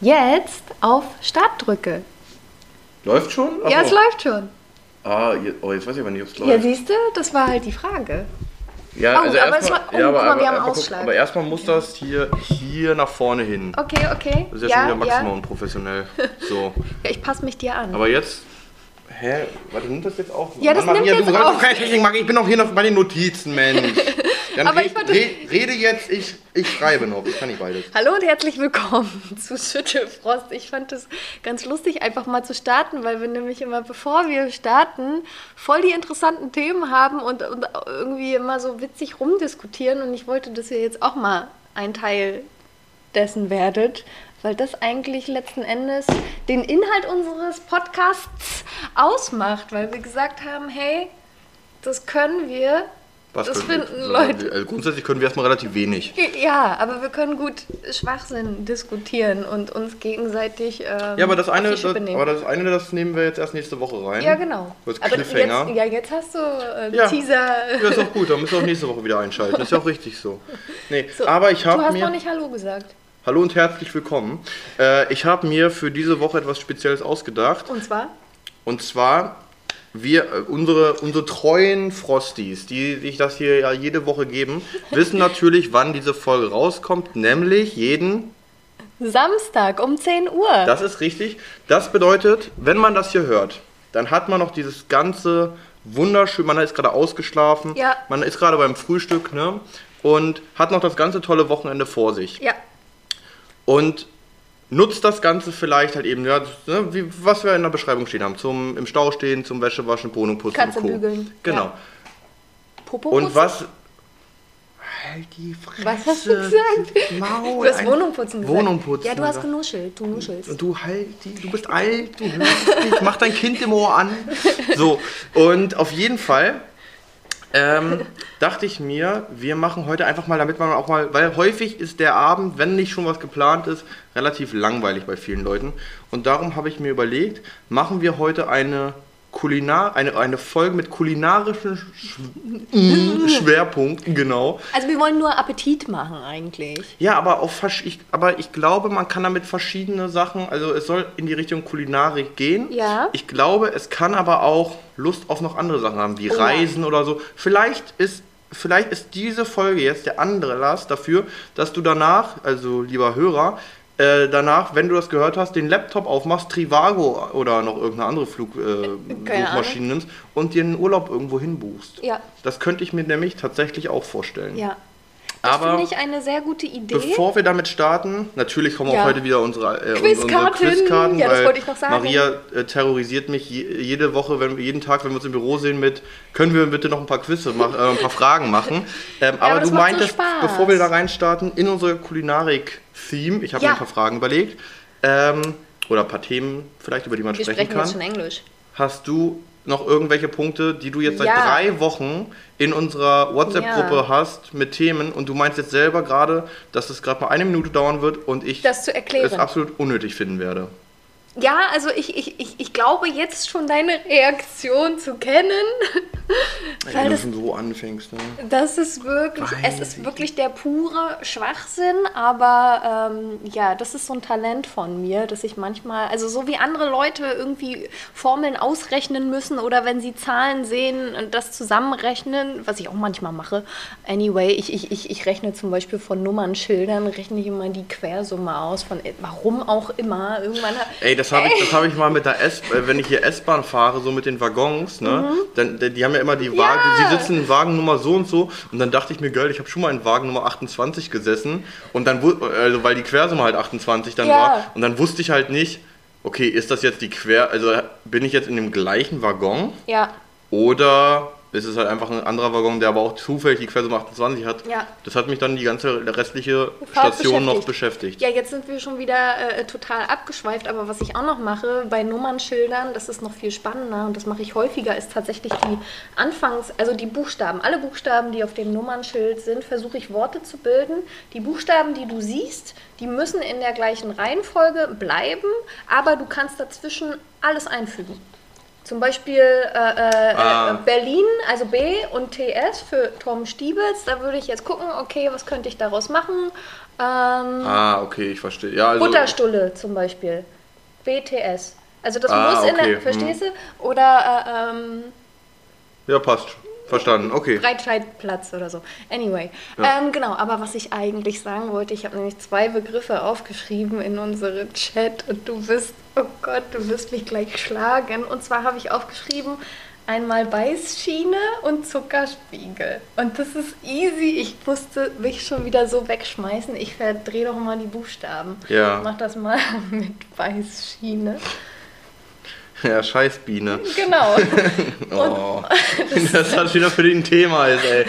jetzt auf Start drücke. Läuft schon? Ach Ja, es läuft schon. Ah, oh, jetzt weiß ich aber nicht, ob es Ja, läuft. siehst du, das war halt die Frage. Ja, Oh, aber erstmal- war- oh, ja, aber, guck mal, wir haben aber, Ausschlag. aber erstmal muss das hier, hier nach vorne hin. Okay, okay. Das ist ja, schon wieder maximal ja. unprofessionell. So. ja, ich passe mich dir an. Aber jetzt. Hä? Warte, nimmt das jetzt auf? Ja, das Mann, nimmt Maria, jetzt du doch keine Technik machen. Ich bin doch hier noch bei den Notizen, Mensch. Dann Aber red, ich wollte- red, rede jetzt, ich, ich schreibe noch. Ich kann nicht beides. Hallo und herzlich willkommen zu Schüttelfrost. Ich fand es ganz lustig, einfach mal zu starten, weil wir nämlich immer, bevor wir starten, voll die interessanten Themen haben und, und irgendwie immer so witzig rumdiskutieren. Und ich wollte, dass ihr jetzt auch mal ein Teil dessen werdet, weil das eigentlich letzten Endes den Inhalt unseres Podcasts ausmacht, weil wir gesagt haben, hey, das können wir. Was das können wir- finden Leute. Also grundsätzlich können wir erstmal relativ wenig. Ja, aber wir können gut Schwachsinn diskutieren und uns gegenseitig. Ähm, Ja, aber das eine, das, aber das eine, das nehmen wir jetzt erst nächste Woche rein. ja, genau. Als Aber jetzt, ja, jetzt hast du äh, Ja. Teaser. Ja, ist auch gut, dann müssen wir auch nächste Woche wieder einschalten. Ist ja auch richtig so. Nee, So, aber ich Du habe hast mir. noch nicht Hallo gesagt. Hallo und herzlich willkommen. Äh, ich habe mir für diese Woche etwas Spezielles ausgedacht. Und zwar? Und zwar, wir, äh, unsere, unsere treuen Frosties, die sich das hier ja jede Woche geben, wissen natürlich, wann diese Folge rauskommt, nämlich jeden. Samstag um 10 Uhr. Das ist richtig. Das bedeutet, wenn man das hier hört, dann hat man noch dieses ganze wunderschön, man ist gerade ausgeschlafen, Ja. man ist gerade beim Frühstück, ne? Und hat noch das ganze tolle Wochenende vor sich. ja, und nutzt das Ganze vielleicht halt eben, ja, ne, wie, was wir in der Beschreibung stehen haben, zum im Stau stehen, zum Wäschewaschen, Wohnung putzen Katze und Co. bügeln, Genau. ja. Popo Und putzen? was Halt die Fresse. Was hast du gesagt? Maul, Du hast Wohnung putzen gesagt. Wohnung putzen. Ja, du hast genuschelt. Du nuschelst. Und du halt, die, du bist alt, du hörst nicht, mach dein Kind im Ohr an. So, und auf jeden Fall ähm, dachte ich mir, wir machen heute einfach mal, damit man auch mal, weil häufig ist der Abend, wenn nicht schon was geplant ist, relativ langweilig bei vielen Leuten. Und darum habe ich mir überlegt, machen wir heute eine Kulinar, eine, eine Folge mit kulinarischen Sch Schwerpunkten, genau. Also wir wollen nur Appetit machen eigentlich. Ja, aber, auf, ich, aber ich glaube, man kann damit verschiedene Sachen, also es soll in die Richtung Kulinarik gehen. Ja. Ich glaube, es kann aber auch Lust auf noch andere Sachen haben, wie Oh. Reisen oder so. Vielleicht ist, vielleicht ist diese Folge jetzt der andere Anlass dafür, dass du danach, also lieber Hörer, äh, danach, wenn du das gehört hast, den Laptop aufmachst, Trivago oder noch irgendeine andere Flug, äh, Keine Suchmaschine nimmst und dir einen Urlaub irgendwo hinbuchst. Ja, Das könnte ich mir nämlich tatsächlich auch vorstellen. ja. Das Aber finde ich eine sehr gute Idee. Bevor wir damit starten, natürlich kommen Ja. auch heute wieder unsere, äh, Quizkarten. unsere Quizkarten, Ja, das wollte ich noch sagen. Maria äh, terrorisiert mich je, jede Woche, wenn, jeden Tag, wenn wir uns im Büro sehen, mit können wir bitte noch ein paar Quizze machen, äh, ein paar Fragen machen. Ähm, aber aber das du so meintest, Spaß. bevor wir da reinstarten, in unsere Kulinarik-Theme, ich habe Ja. mir ein paar Fragen überlegt, ähm, oder ein paar Themen vielleicht, über die man wir sprechen sprechen kann. jetzt schon Englisch. Hast du noch irgendwelche Punkte, die du jetzt seit Ja. drei Wochen in unserer WhatsApp-Gruppe Ja. hast mit Themen und du meinst jetzt selber gerade, dass es gerade mal eine Minute dauern wird und ich Das es absolut unnötig finden werde. Ja, also ich, ich, ich, ich glaube jetzt schon deine Reaktion zu kennen. Wenn Weil du schon so anfängst. Ne? das ist wirklich, es Weiß ist ich wirklich der pure Schwachsinn, aber ähm, ja, das ist so ein Talent von mir, dass ich manchmal, also so wie andere Leute irgendwie Formeln ausrechnen müssen oder wenn sie Zahlen sehen und das zusammenrechnen, was ich auch manchmal mache. Anyway, ich, ich, ich, ich rechne zum Beispiel von Nummernschildern, rechne ich immer die Quersumme aus, von warum auch immer. Irgendwann Ey, das habe ich, das hab ich mal mit der S, äh, wenn ich hier S-Bahn fahre, so mit den Waggons, ne? Mhm. Dann, die haben ja immer die Wagen, sie sitzen in Wagennummer so und so. Und dann dachte ich mir, geil, ich habe schon mal in Wagennummer 28 gesessen. Und dann, also weil die Quersumme halt 28 dann Ja. war. Und dann wusste ich halt nicht, okay, ist das jetzt die Quer, also bin ich jetzt in dem gleichen Waggon? Ja, oder ist es halt einfach ein anderer Waggon, der aber auch zufällig die Quersumme 28 hat? Ja. Das hat mich dann die ganze restliche Fahrt Station noch beschäftigt. beschäftigt. Ja, jetzt sind wir schon wieder äh, total abgeschweift, aber was ich auch noch mache bei Nummernschildern, das ist noch viel spannender und das mache ich häufiger, ist tatsächlich die Anfangs-, also die Buchstaben. Alle Buchstaben, die auf dem Nummernschild sind, versuche ich Worte zu bilden. Die Buchstaben, die du siehst, die müssen in der gleichen Reihenfolge bleiben, aber du kannst dazwischen alles einfügen. Zum Beispiel äh, äh, Ah. äh, Berlin, also B und TS für Tom Stiebels. Da würde ich jetzt gucken, okay, was könnte ich daraus machen? Ähm, Ah, okay, ich verstehe. Ja, also, Butterstulle zum Beispiel. BTS. Also das Ah, muss in okay, der, verstehst du? Oder äh, ähm, Ja, passt. Verstanden, okay. Breitscheidplatz oder so. Anyway. Ja. Ähm, genau, aber was ich eigentlich sagen wollte, ich habe nämlich zwei Begriffe aufgeschrieben in unsere Chat und du bist, oh Gott, du wirst mich gleich schlagen. Und zwar habe ich aufgeschrieben, einmal Beißschiene und Zuckerspiegel. Und das ist easy. Ich musste mich schon wieder so wegschmeißen. Ich verdrehe doch mal die Buchstaben. Ja. Mach das mal mit Beißschiene. Ja, scheiß Biene. Genau. Oh. Das hat wieder für den Thema ist, ey.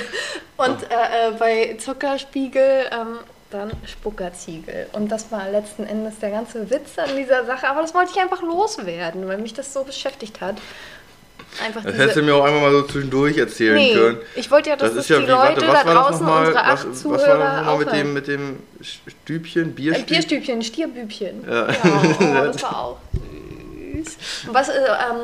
Und äh, äh, bei Zuckerspiegel ähm, dann Spuckerziegel. Und das war letzten Endes der ganze Witz an dieser Sache. Aber das wollte ich einfach loswerden, weil mich das so beschäftigt hat. Einfach Das hättest du mir auch einfach mal so zwischendurch erzählen Nee, können. ich wollte ja, dass Das das ist ja die wie, warte, Leute was da war das draußen, nochmal? unsere Was, acht was war das Zuhörer nochmal mit dem, mit dem Stübchen, Ein Bierstübchen? Bierstübchen, Stierbübchen. Ja. Ja, das war auch süß. Was, äh, ähm,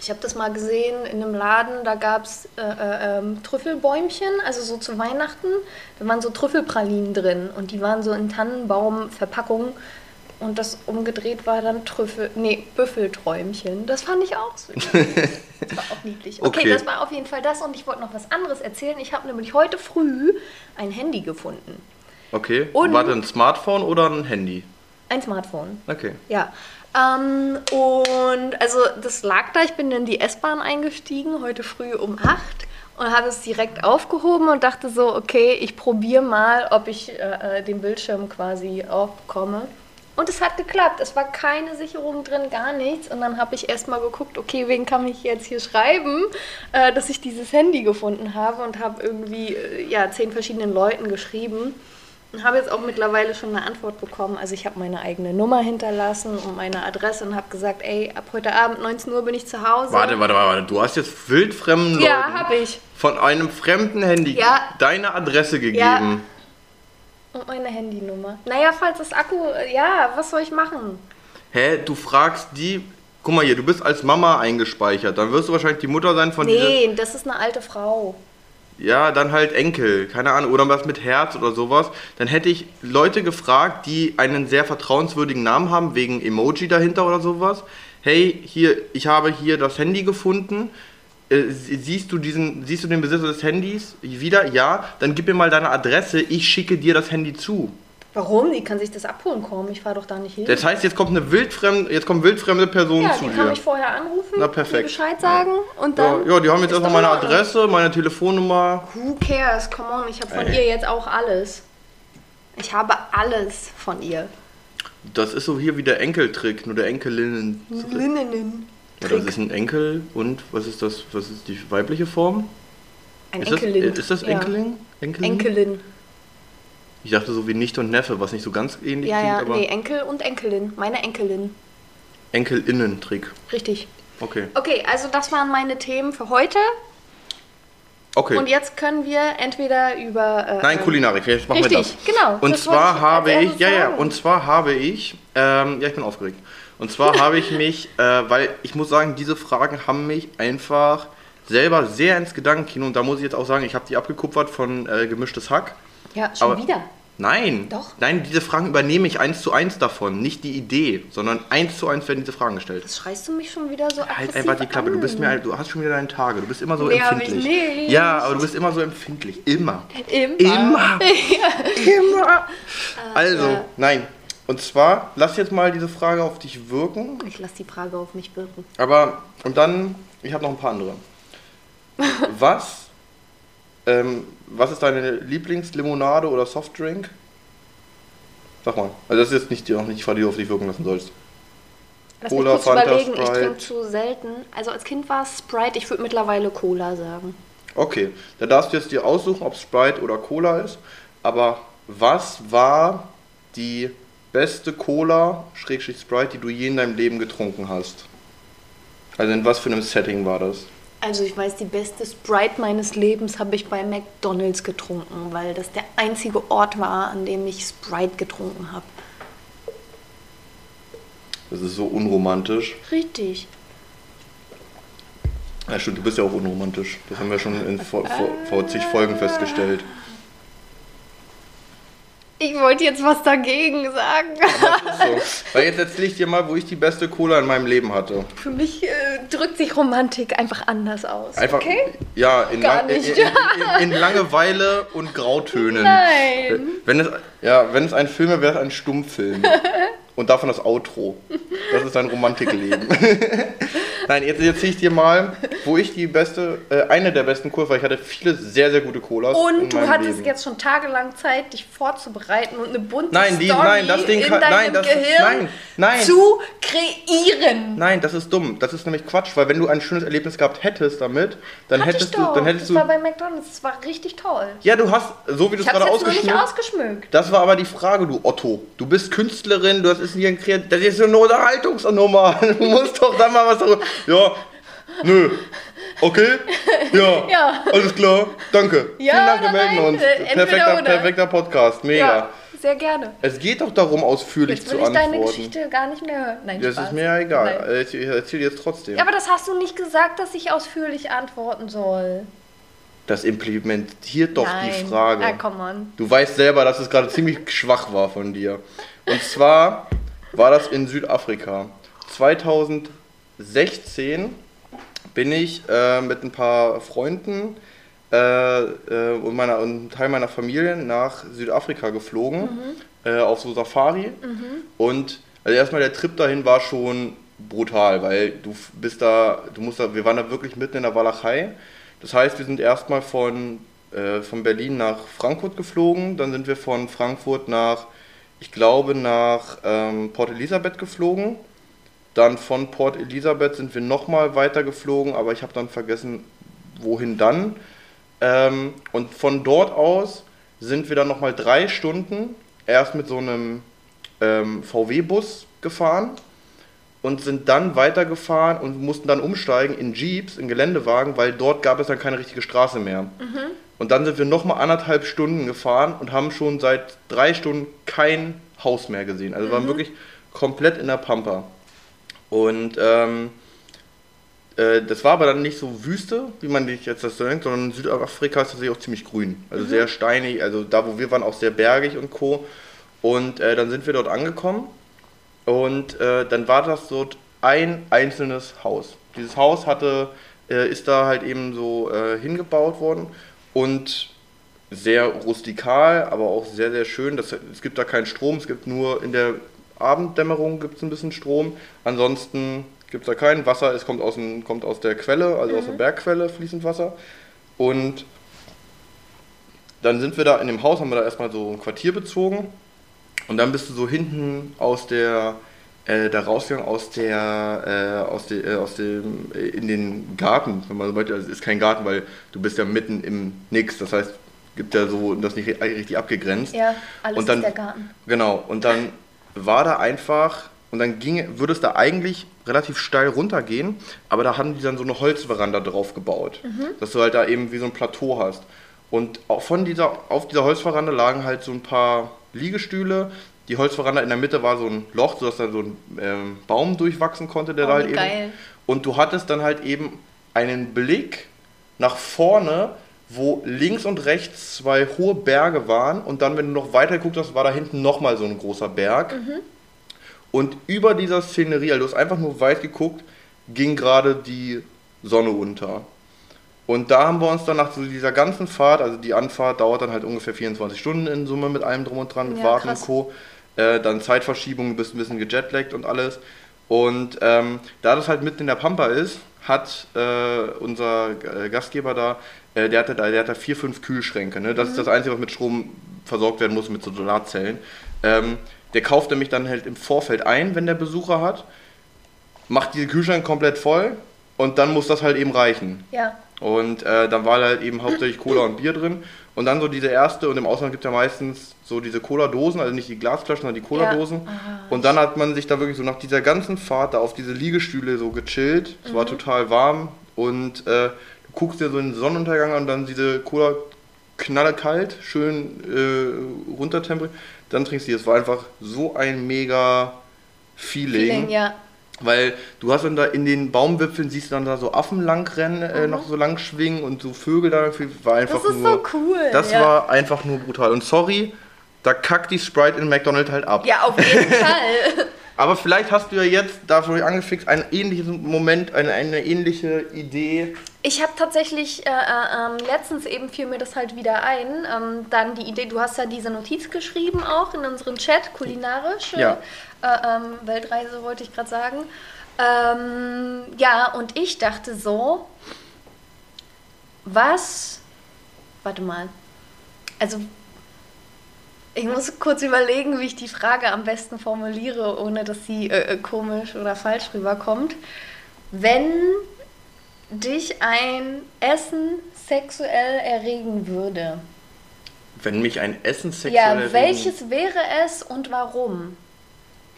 ich habe das mal gesehen in einem Laden, da gab es äh, äh, ähm, Trüffelbäumchen, also so zu Weihnachten. Da waren so Trüffelpralinen drin und die waren so in Tannenbaumverpackungen. Und das umgedreht war dann Trüffel, nee, Büffelträumchen. Das fand ich auch süß. Das war auch niedlich. Okay, Okay. das war auf jeden Fall das. Und ich wollte noch was anderes erzählen. Ich habe nämlich heute früh ein Handy gefunden. Okay. Und- War das ein Smartphone oder ein Handy? Ein Smartphone. Okay. Ja. Ähm, und also das lag da, ich bin in die S-Bahn eingestiegen, heute früh um 8 und habe es direkt aufgehoben und dachte so, okay, ich probiere mal, ob ich äh, äh, den Bildschirm quasi aufbekomme. Und es hat geklappt. Es war keine Sicherung drin, gar nichts. Und dann habe ich erstmal geguckt, okay, wen kann ich jetzt hier schreiben, äh, dass ich dieses Handy gefunden habe und habe irgendwie äh, ja, zehn verschiedenen Leuten geschrieben. Habe jetzt auch mittlerweile schon eine Antwort bekommen. Also ich habe meine eigene Nummer hinterlassen und meine Adresse und habe gesagt, ey, ab heute Abend 19 Uhr bin ich zu Hause. Warte, warte, warte. Du hast jetzt wildfremden Ja, Leuten habe ich. von einem fremden Handy Ja. deine Adresse gegeben. Und meine Handynummer. Naja, falls das Akku, ja, was soll ich machen? Hä, du fragst die. Guck mal hier, du bist als Mama eingespeichert. Dann wirst du wahrscheinlich die Mutter sein von. Nee, das ist eine alte Frau. Ja, dann halt Enkel, keine Ahnung, oder was mit Herz oder sowas. Dann hätte ich Leute gefragt, die einen sehr vertrauenswürdigen Namen haben, wegen Emoji dahinter oder sowas. Hey, hier, ich habe hier das Handy gefunden. Äh, sie- siehst du diesen, siehst du den Besitzer des Handys wieder? Ja, dann gib mir mal deine Adresse, ich schicke dir das Handy zu. Warum? Die kann sich das abholen kommen. Ich fahre doch da nicht hin. Das heißt, jetzt kommt eine wildfremde, jetzt kommen wildfremde Personen ja, zu die kann dir. mich vorher anrufen, Na, perfekt. mir Bescheid sagen und Ja, dann. ja, die haben jetzt erstmal meine. Adresse, meine Telefonnummer. Who cares? Come on, ich habe von Ey. ihr jetzt auch alles. Ich habe alles von ihr. Das ist so hier wie der Enkeltrick, nur der Enkelinnen. Linnen. Ja, das ist ein Enkel und was ist das? Was ist die weibliche Form? Ein ist, das, Enkelin. ist das Ja. Enkelin? Enkelin? Ich dachte so wie Nichte und Neffe, was nicht so ganz ähnlich Ja, klingt, ja, aber nee, Enkel und Enkelin. Meine Enkelin. Enkelinnen-Trick. Richtig. Okay. Okay, also das waren meine Themen für heute. Okay. Und jetzt können wir entweder über. Äh, Nein, Kulinarik, jetzt machen wir Richtig, das. genau, Und das zwar ich habe ich, ja, ja, und zwar habe ich, ähm, ja, ich bin aufgeregt. Und zwar habe ich mich, äh, weil ich muss sagen, diese Fragen haben mich einfach selber sehr ins Gedankenkino und da muss ich jetzt auch sagen, ich habe die abgekupfert von äh, Gemischtes Hack. Ja, schon Aber- wieder. Nein. Doch. Nein, diese Fragen übernehme ich eins zu eins davon. Nicht die Idee, sondern eins zu eins werden diese Fragen gestellt. Jetzt schreist du mich schon wieder so Halt aggressiv einfach die Klappe. Du bist mir, halt- du hast schon wieder deine Tage. Du bist immer so Nee, hab ich empfindlich. nicht. Ja, aber du bist immer so empfindlich. Immer. Immer. Immer. Immer. Also, ja. nein. Und zwar, lass jetzt mal diese Frage auf dich wirken. Ich lasse die Frage auf mich wirken. Aber, und dann, ich habe noch ein paar andere. Was, ähm, was ist deine Lieblingslimonade oder Softdrink? Sag mal. Also das ist jetzt nicht die, auch nicht die Frage, die du auf dich wirken lassen sollst. Lass Cola, mich kurz Fanta, überlegen. Ich Sprite. trinke zu selten. Also als Kind war es Sprite. Ich würde mittlerweile Cola sagen. Okay, da darfst du jetzt dir aussuchen, ob Sprite oder Cola ist. Aber was war die beste Cola, Schrägstrich Sprite, die du je in deinem Leben getrunken hast? Also in was für einem Setting war das? Also ich weiß, die beste Sprite meines Lebens habe ich bei McDonald's getrunken, weil das der einzige Ort war, an dem ich Sprite getrunken habe. Das ist so unromantisch. Richtig. Ja, stimmt, du bist ja auch unromantisch. Das haben wir schon in vor, vor, vor zig Folgen festgestellt. Ich wollte jetzt was dagegen sagen. So. Weil jetzt erzähle ich dir mal, wo ich die beste Cola in meinem Leben hatte. Für mich äh, drückt sich Romantik einfach anders aus. Einfach, okay? ja, in, Gar Lang- nicht. in, in, in Langeweile und Grautönen. Nein. Wenn es, ja, wenn es ein Film wäre, wäre es ein Stummfilm. Und davon das Outro. Das ist dein Romantikleben. Nein, jetzt erzähle ich dir mal, wo ich die beste, äh, eine der besten weil ich hatte viele sehr, sehr gute Colas. Und du hattest Leben. jetzt schon tagelang Zeit, dich vorzubereiten und eine bunte Nein, die- Story nein, das Ding in kann- deinem nein, das ist- Gehirn nein, nein. zu kreieren. Nein, das ist dumm. Das ist nämlich Quatsch, weil wenn du ein schönes Erlebnis gehabt hättest damit, dann Hatte hättest du, dann hättest das du. war bei McDonalds, das war richtig toll. Ja, du hast, so wie du es gerade nur nicht ausgeschmückt. ausgeschmückt. Das war aber die Frage, du Otto. Du bist Künstlerin, du hast ist hier ein Kreat Das ist so eine Unterhaltungsnummer. Du musst doch dann mal was sagen. Ja, nö. Okay? Ja. Ja. Alles klar. Danke. Ja Vielen Dank, wir melden nein? uns. Entweder Perfekter, oder. perfekter Podcast. Mega. Ja, sehr gerne. Es geht doch darum, ausführlich Jetzt zu will ich deine antworten. Geschichte gar nicht mehr hören. Nein, Das Spaß. ist mir ja egal. Nein. Äh, Ich, ich erzähle jetzt trotzdem. Ja, aber das hast du nicht gesagt, dass ich ausführlich antworten soll. Das implementiert doch Nein. die Frage. Ah, come on. Du weißt selber, dass es gerade ziemlich schwach war von dir. Und zwar war das in Südafrika. 2016 bin ich äh, mit ein paar Freunden äh, äh, und, meiner, und einem Teil meiner Familie nach Südafrika geflogen, äh, auf so Safari. Und also erstmal der Trip dahin war schon brutal, weil du bist da, du musst da, wir waren da wirklich mitten in der Walachei. Das heißt, wir sind erstmal von, äh, von Berlin nach Frankfurt geflogen, dann sind wir von Frankfurt nach, ich glaube, nach ähm, Port Elizabeth geflogen. Dann von Port Elizabeth sind wir nochmal weiter geflogen, aber ich habe dann vergessen, wohin dann. Ähm, und von dort aus sind wir dann nochmal drei Stunden erst mit so einem ähm, VW-Bus gefahren und sind dann weitergefahren und mussten dann umsteigen in Jeeps, in Geländewagen, weil dort gab es dann keine richtige Straße mehr. Und dann sind wir nochmal anderthalb Stunden gefahren und haben schon seit drei Stunden kein Haus mehr gesehen. Also wir waren wirklich komplett in der Pampa. Und ähm, äh, das war aber dann nicht so Wüste, wie man sich jetzt das so denkt, sondern Südafrika ist tatsächlich auch ziemlich grün. Also sehr steinig, also da wo wir waren auch sehr bergig und co. Und äh, dann sind wir dort angekommen und äh, dann war das so ein einzelnes Haus. Dieses Haus hatte, äh, ist da halt eben so äh, hingebaut worden und sehr rustikal, aber auch sehr, sehr schön. Das, es gibt da keinen Strom, es gibt nur in der Abenddämmerung gibt es ein bisschen Strom. Ansonsten gibt es da kein Wasser, es kommt aus, dem, kommt aus der Quelle, also aus der Bergquelle fließend Wasser. Und dann sind wir da in dem Haus, haben wir da erstmal so ein Quartier bezogen. Und dann bist du so hinten aus der, äh, da rausgegangen aus der, äh, aus, de, äh, aus dem, äh, in den Garten, wenn man so möchte. Also es ist kein Garten, weil du bist ja mitten im Nix. Das heißt, gibt ja so das nicht ri- richtig abgegrenzt. Ja, alles Und dann- ist der Garten. Genau, und dann war da einfach, und dann ging, würde es da eigentlich relativ steil runtergehen, aber da haben die dann so eine Holzveranda drauf gebaut, dass du halt da eben wie so ein Plateau hast. Und auch von dieser, auf dieser Holzveranda lagen halt so ein paar Liegestühle. Die Holzveranda in der Mitte war so ein Loch, sodass da so ein ähm, Baum durchwachsen konnte, der Oh, da halt wie eben. geil. Und du hattest dann halt eben einen Blick nach vorne, wo links und rechts zwei hohe Berge waren und dann, wenn du noch weiter geguckt hast, war da hinten nochmal so ein großer Berg. Und über dieser Szenerie, also du hast einfach nur weit geguckt, ging gerade die Sonne unter. Und da haben wir uns dann nach so dieser ganzen Fahrt, also die Anfahrt dauert dann halt ungefähr 24 Stunden in Summe mit allem drum und dran, mit Ja, Warten krass. und Co. Äh, dann Zeitverschiebung, du bist ein bisschen gejetlaggt und alles. Und ähm, da das halt mitten in der Pampa ist, hat äh, unser äh, Gastgeber da, äh, der, hatte da, der hat da vier, fünf Kühlschränke. Ne? Das ist das Einzige, was mit Strom versorgt werden muss, mit so Solarzellen. Ähm, der kauft nämlich dann halt im Vorfeld ein, wenn der Besucher hat, macht diese Kühlschrank komplett voll und dann muss das halt eben reichen. Ja. Und äh, dann war halt eben hauptsächlich Cola und Bier drin. Und dann so diese erste, und im Ausland gibt es ja meistens so diese Cola-Dosen, also nicht die Glasflaschen, sondern die Cola-Dosen. Und dann hat man sich da wirklich so nach dieser ganzen Fahrt da auf diese Liegestühle so gechillt. Es war total warm und äh, du guckst dir so den Sonnenuntergang an und dann diese Cola knallekalt, schön äh, runtertemperiert. Dann trinkst du die. Es war einfach so ein mega Feeling. Feeling, ja. Weil du hast dann da in den Baumwipfeln, siehst du dann da so Affen lang rennen, äh, noch so lang schwingen und so Vögel da. War einfach Das ist nur, so cool. Das ja. war einfach nur brutal. Und sorry, da kackt die Sprite in McDonald's halt ab. Ja, auf jeden Fall. Aber vielleicht hast du ja jetzt, dafür angefixt, einen ähnlichen Moment, eine, eine ähnliche Idee. Ich habe tatsächlich, äh, äh, letztens eben fiel mir das halt wieder ein, ähm, dann die Idee, du hast ja diese Notiz geschrieben auch in unseren Chat, kulinarisch. Ja. Äh, ähm, Weltreise wollte ich gerade sagen. Ähm, ja, und ich dachte so, was, warte mal, also ich muss kurz überlegen, wie ich die Frage am besten formuliere, ohne dass sie äh, komisch oder falsch rüberkommt. Wenn dich ein Essen sexuell erregen würde. Wenn mich ein Essen sexuell Ja, erregen- welches wäre es und warum?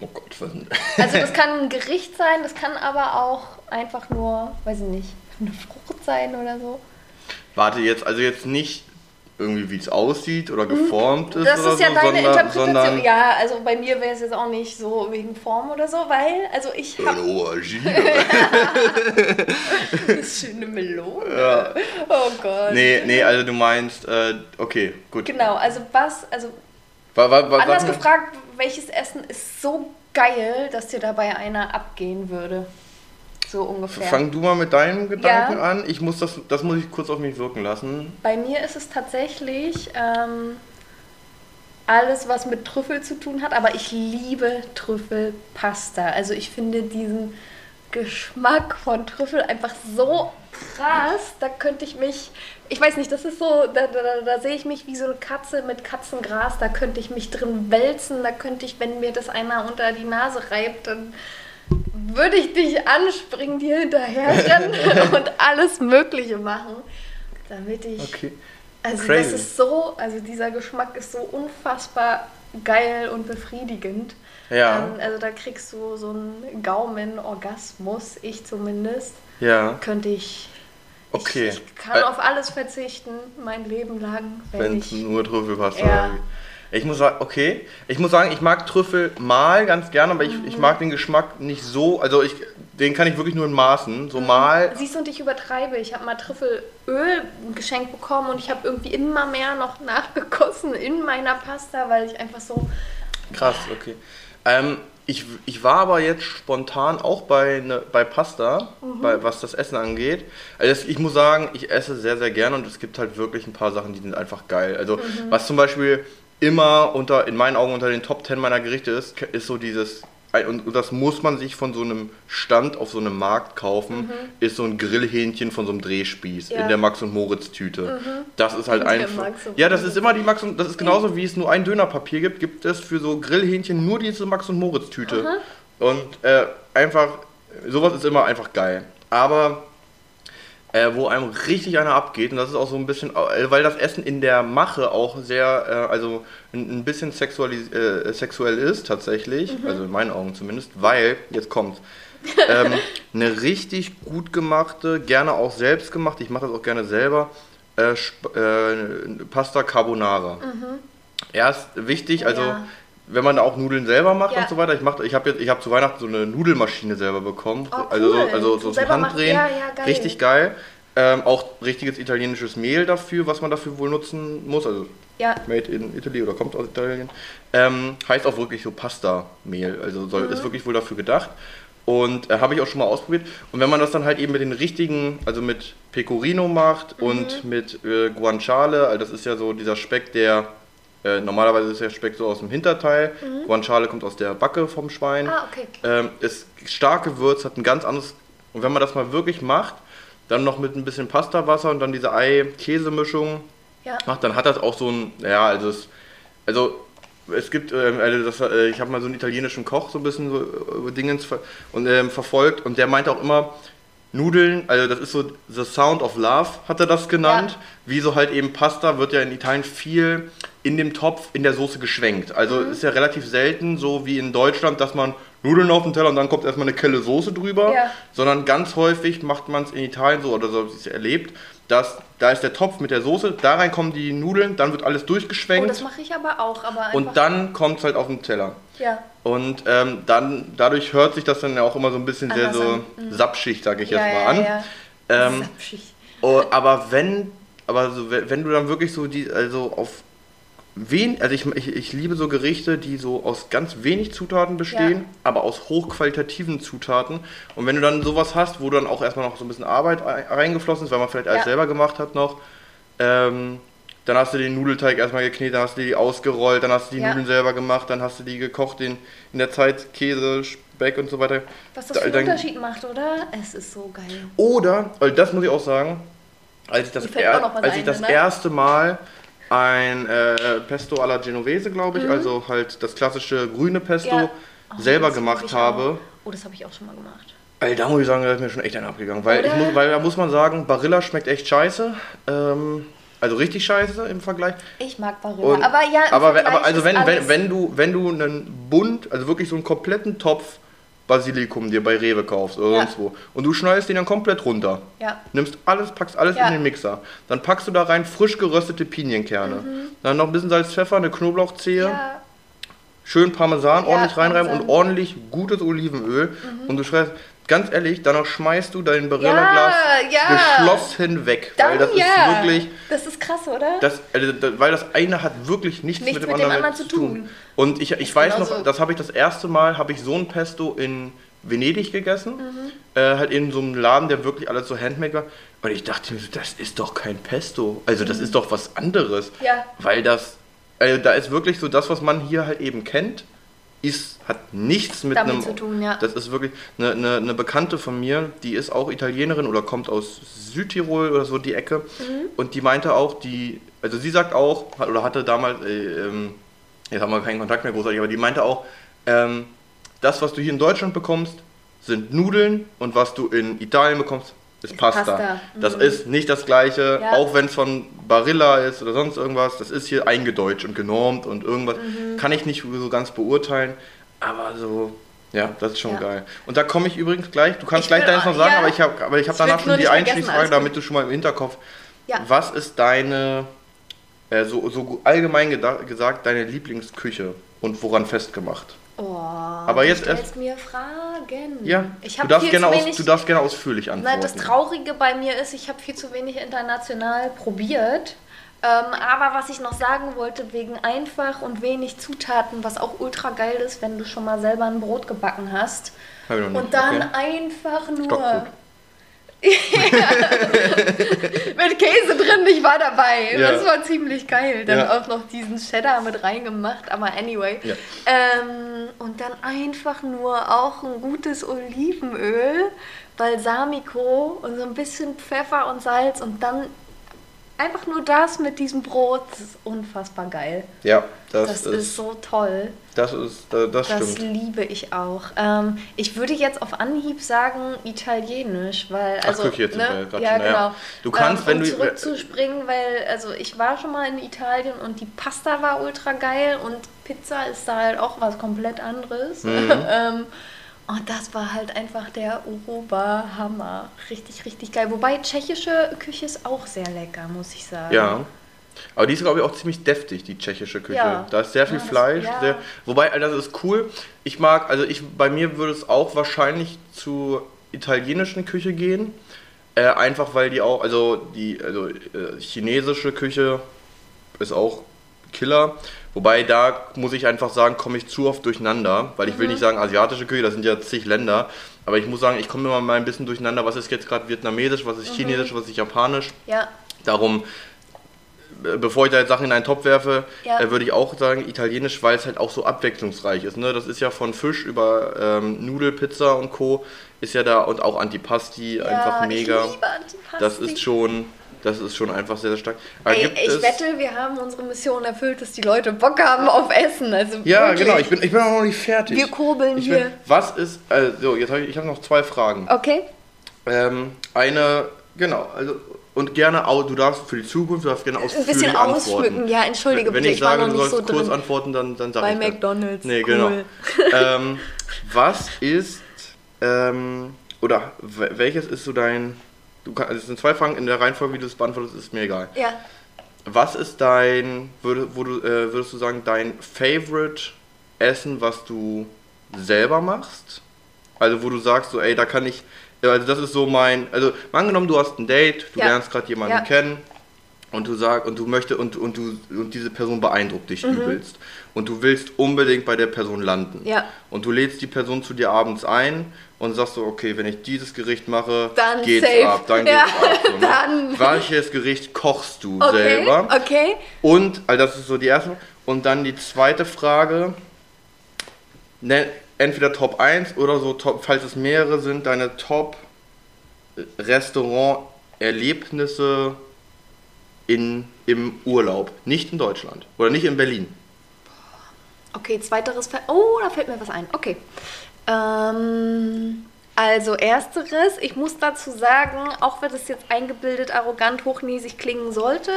Oh Gott, was denn? Also das kann ein Gericht sein, das kann aber auch einfach nur, weiß ich nicht, eine Frucht sein oder so. Warte, jetzt, also jetzt nicht irgendwie, wie es aussieht oder geformt ist Mhm. Das ist ja so, deine sondern, Interpretation. ja, also bei mir wäre es jetzt auch nicht so wegen Form oder so, weil, also ich habe eine schöne Melone. Ja. Oh Gott. Nee, nee, also du meinst, äh, okay, gut. Genau, also was, also Wa, wa, wa, anders gefragt, welches Essen ist so geil, dass dir dabei einer abgehen würde? So ungefähr. Fang du mal mit deinem Gedanken Ja. an. Ich muss das, das muss ich kurz auf mich wirken lassen. Bei mir ist es tatsächlich ähm, alles, was mit Trüffel zu tun hat, aber ich liebe Trüffelpasta. Also ich finde diesen Geschmack von Trüffel einfach so krass. Da könnte ich mich, ich weiß nicht, das ist so, da, da, da, da sehe ich mich wie so eine Katze mit Katzengras. Da könnte ich mich drin wälzen. Da könnte ich, wenn mir das einer unter die Nase reibt, dann würde ich dich anspringen, dir hinterherrennen und alles Mögliche machen, damit ich. Okay. Also Crazy. das ist so, also dieser Geschmack ist so unfassbar geil und befriedigend. Ja. Ähm, also da kriegst du so einen Gaumen-Orgasmus, ich zumindest. Ja. Könnte ich. Okay. Ich, ich kann Äh, auf alles verzichten, mein Leben lang, wenn es nur Trüffelpasta Ja. wäre. Ich muss sagen, okay. Ich muss sagen, ich mag Trüffel mal ganz gerne, aber ich, Mhm. ich mag den Geschmack nicht so. Also ich, den kann ich wirklich nur in Maßen. Mhm. So mal. Siehst du, und ich übertreibe. Ich habe mal Trüffelöl geschenkt bekommen und ich habe irgendwie immer mehr noch nachgegossen in meiner Pasta, weil ich einfach so. Krass, okay. Ähm, ich, ich war aber jetzt spontan auch bei, ne, bei Pasta, Mhm. bei, was das Essen angeht. Also das, ich muss sagen, ich esse sehr, sehr gerne und es gibt halt wirklich ein paar Sachen, die sind einfach geil. Also Mhm. was zum Beispiel immer unter, in meinen Augen unter den Top 10 meiner Gerichte ist, ist so dieses, und das muss man sich von so einem Stand auf so einem Markt kaufen, ist so ein Grillhähnchen von so einem Drehspieß Mhm. Ja. Mhm. in der Max und Moritz Tüte. Das ist halt und Ja, das ist immer die Max und das ist genauso wie es nur ein Dönerpapier gibt, gibt es für so Grillhähnchen nur diese Max und Moritz Tüte. Und äh, einfach sowas ist immer einfach geil. Aber äh, wo einem richtig einer abgeht und das ist auch so ein bisschen, äh, weil das Essen in der Mache auch sehr, äh, also ein, ein bisschen äh, sexuell ist tatsächlich, also in meinen Augen zumindest, weil, jetzt kommt's, ähm, eine richtig gut gemachte, gerne auch selbst gemacht, ich mache das auch gerne selber, äh, äh, Pasta Carbonara. Erst wichtig, also Ja. Wenn man da auch Nudeln selber macht Ja. und so weiter. Ich mache, ich habe jetzt, ich habe zu Weihnachten so eine Nudelmaschine selber bekommen, Oh, also so, cool. also so zum Handdrehen, ja, ja, geil. richtig geil. Ähm, auch richtiges italienisches Mehl dafür, was man dafür wohl nutzen muss. Also made in Italy oder kommt aus Italien. Ähm, heißt auch wirklich so Pasta-Mehl. Also soll, Mhm. ist wirklich wohl dafür gedacht. Und äh, habe ich auch schon mal ausprobiert. Und wenn man das dann halt eben mit den richtigen, also mit Pecorino macht Mhm. und mit äh, Guanciale, also das ist ja so dieser Speck, der äh, normalerweise ist der Speck so aus dem Hinterteil. Guanciale kommt aus der Backe vom Schwein. Mhm. ah, okay. Ähm, ist stark gewürzt, hat ein ganz anderes. Und wenn man das mal wirklich macht, dann noch mit ein bisschen Pastawasser und dann diese Ei-Käse-Mischung Ja. macht, dann hat das auch so ein, ja, also es, also es gibt, ähm, also das, äh, ich habe mal so einen italienischen Koch so ein bisschen so äh, Dingens ver und, ähm, verfolgt und der meinte auch immer, Nudeln, also das ist so The Sound of Love, hat er das genannt. Ja. Wie so halt eben Pasta wird ja in Italien viel in dem Topf in der Soße geschwenkt. Also Mhm. ist ja relativ selten so wie in Deutschland, dass man Nudeln auf den Teller und dann kommt erstmal eine Kelle Soße drüber. Ja. Sondern ganz häufig macht man es in Italien so, oder so habe ich es erlebt, dass da ist der Topf mit der Soße, da rein kommen die Nudeln, dann wird alles Oh, durchgeschwenkt das mache ich aber auch, aber und dann kommt es halt auf den Teller. Ja. Und ähm, dann, dadurch hört sich das dann ja auch immer so ein bisschen sehr Anders so an. sapschig, sag ich ja, jetzt mal an. Ja. Ähm, Sapschig. oh, aber wenn, aber so, wenn du dann wirklich so die, also auf wen, also ich, ich, ich liebe so Gerichte, die so aus ganz wenig Zutaten bestehen, Ja. aber aus hochqualitativen Zutaten. Und wenn du dann sowas hast, wo dann auch erstmal noch so ein bisschen Arbeit ei- reingeflossen ist, weil man vielleicht alles selber gemacht hat noch, ähm, dann hast du den Nudelteig erstmal geknetet, dann hast du die ausgerollt, dann hast du die Ja. Nudeln selber gemacht, dann hast du die gekocht, den, in der Zeit Käse, Speck und so weiter. Was das Da- für einen Unterschied macht, oder? Es ist so geil. Oder, weil das muss ich auch sagen, als ich das, er, als ich das ne? erste Mal ein äh, Pesto alla Genovese, glaube ich, also halt das klassische grüne Pesto Mhm. Ja. Oh, selber gemacht habe, Auch. Oh, das habe ich auch schon mal gemacht. Ey, da muss ich sagen, da ist mir schon echt einer abgegangen. Weil, muss, weil da muss man sagen, Barilla schmeckt echt scheiße. Ähm, also richtig scheiße im Vergleich. Ich mag Barilla. Und- aber ja, aber, wenn- aber also wenn, wenn, wenn du wenn du einen Bund, also wirklich so einen kompletten Topf Basilikum dir bei Rewe kaufst oder Ja. sonst wo und du schneidest den dann komplett runter. Ja. Nimmst alles, packst alles Ja. in den Mixer. Dann packst du da rein frisch geröstete Pinienkerne. Dann noch ein bisschen Salz, Pfeffer, eine Knoblauchzehe, Mhm. Schön Parmesan ordentlich reinreiben und ordentlich gutes Olivenöl. Mhm. Und du schreibst, ganz ehrlich, danach schmeißt du dein Barilla-Glas Ja, ja. geschlossen weg. dann weil das ja. ist wirklich. Das ist krass, oder? Das, also, da- weil das eine hat wirklich nichts, Nichts mit dem mit dem anderen, anderen zu tun. Und ich, ich weiß genauso. noch, das habe ich das erste Mal, habe ich so ein Pesto in Venedig gegessen. Mhm. Äh, halt in so einem Laden, der wirklich alles so handmade war. Und ich dachte mir so, das ist doch kein Pesto. Also das ist doch was anderes. Mhm. Ja. Weil das, also da ist wirklich so das, was man hier halt eben kennt, ist, hat nichts mit Damit einem... zu tun, ja. Das ist wirklich eine, eine, eine Bekannte von mir, die ist auch Italienerin oder kommt aus Südtirol oder so die Ecke. Mhm. Und die meinte auch, die, also sie sagt auch, oder hatte damals, äh, ähm, jetzt haben wir keinen Kontakt mehr großartig, aber die meinte auch, ähm, das, was du hier in Deutschland bekommst, sind Nudeln und was du in Italien bekommst, ist, Pasta. Pasta. Das Mhm. ist nicht das gleiche, Ja. auch wenn es von Barilla ist oder sonst irgendwas. Das ist hier eingedeutscht und genormt und irgendwas. Mhm. Kann ich nicht so ganz beurteilen, aber so, ja, das ist schon Ja. geil. Und da komme ich übrigens gleich, du kannst Ich gleich deines noch sagen, ja. aber ich habe aber ich hab Ich danach schon die Einstiegsfrage, damit du schon mal im Hinterkopf. Was ist deine, äh, so, so allgemein gesagt, deine Lieblingsküche und woran festgemacht? Oh, Aber jetzt du erst- stellst mir Fragen. Ja, ich du, darfst gerne zu aus, wenig. du darfst gerne ausführlich Na, antworten. das Traurige bei mir ist, ich habe viel zu wenig international probiert. Ähm, aber was ich noch sagen wollte, wegen einfach und wenig Zutaten, was auch ultra geil ist, wenn du schon mal selber ein Brot gebacken hast. Hab ich noch nicht, Und dann okay. einfach nur. Mit Käse drin, ich war dabei. Ja. Das war ziemlich geil. Dann Ja. auch noch diesen Cheddar mit reingemacht, aber anyway. Ja. Ähm, und dann einfach nur auch ein gutes Olivenöl, Balsamico und so ein bisschen Pfeffer und Salz und dann einfach nur das mit diesem Brot. Das ist unfassbar geil. Ja, das, Das, ist, ist so toll. Das ist, das, das Das stimmt. liebe ich auch. Ähm, ich würde jetzt auf Anhieb sagen italienisch, weil Ach, also Küche jetzt ne? ja ja. genau. Du kannst, ähm, wenn um du- zurückzuspringen, weil also ich war schon mal in Italien und die Pasta war ultra geil und Pizza ist da halt auch was komplett anderes. Mhm. ähm, und das war halt einfach der Oberhammer. Richtig, richtig geil. Wobei tschechische Küche ist auch sehr lecker, muss ich sagen. Ja. Aber die ist, glaube ich, auch ziemlich deftig, die tschechische Küche. Ja. Da ist sehr viel Ja, das- Fleisch. ja. Sehr, wobei, also das ist cool. Ich mag, also ich, bei mir würde es auch wahrscheinlich zur italienischen Küche gehen. Äh, einfach weil die auch, also die also, äh, chinesische Küche ist auch Killer. Wobei da muss ich einfach sagen, komme ich zu oft durcheinander, weil ich will nicht sagen asiatische Küche, das sind ja zig Länder. Aber ich muss sagen, ich komme immer mal ein bisschen durcheinander, was ist jetzt gerade vietnamesisch, was ist chinesisch, was ist japanisch. Ja, Darum, bevor ich da jetzt Sachen in einen Topf werfe, Ja. äh, würde ich auch sagen Italienisch, weil es halt auch so abwechslungsreich ist. Ne? Das ist ja von Fisch über ähm, Nudelpizza und Co. ist ja da und auch Antipasti einfach ja, mega. Ich liebe Antipasti. Das ist schon, das ist schon einfach sehr, sehr stark. Ey, ich wette, wir haben unsere Mission erfüllt, dass die Leute Bock haben auf Essen. Also Ja, wirklich. genau. Ich bin, ich bin auch noch nicht fertig. Wir kurbeln ich hier. Bin, was ist? Also jetzt habe ich, ich habe noch zwei Fragen. Okay. Ähm, eine, genau. Also und gerne, au- du darfst für die Zukunft, du darfst gerne Ein ausführlich bisschen antworten. ausschmücken. Ja, entschuldige Wenn bitte, ich ich sage, du sollst so kurz drin. antworten, dann, dann sag Bei ich das. McDonald's. Nee, cool. genau. ähm, was ist, ähm, oder welches ist so dein, du kannst, also es sind zwei Fragen, in der Reihenfolge, wie du es beantwortest, ist mir egal. Ja. Was ist dein, würde, wo du, äh, würdest du sagen, dein Favorite Essen, was du selber machst? Also wo du sagst, so, ey, da kann ich, also das ist so mein, also angenommen, du hast ein Date, du Ja. lernst gerade jemanden Ja. kennen und du sagst und du möchtest und, und du und diese Person beeindruckt dich Mhm. übelst und du willst unbedingt bei der Person landen Ja. und du lädst die Person zu dir abends ein und sagst so okay wenn ich dieses Gericht mache Dann geht's safe. ab dann Ja, geht's ab so, ne? dann. welches Gericht kochst du Okay, selber okay. und also das ist so die erste und dann die zweite Frage ne, entweder Top 1 oder so Top falls es mehrere sind deine Top Restaurant Erlebnisse in, im Urlaub, nicht in Deutschland oder nicht in Berlin. Okay, zweiteres Fällt. Oh, da fällt mir was ein. Okay. Ähm, also ersteres, ich muss dazu sagen, auch wenn es jetzt eingebildet, arrogant, hochnäsig klingen sollte,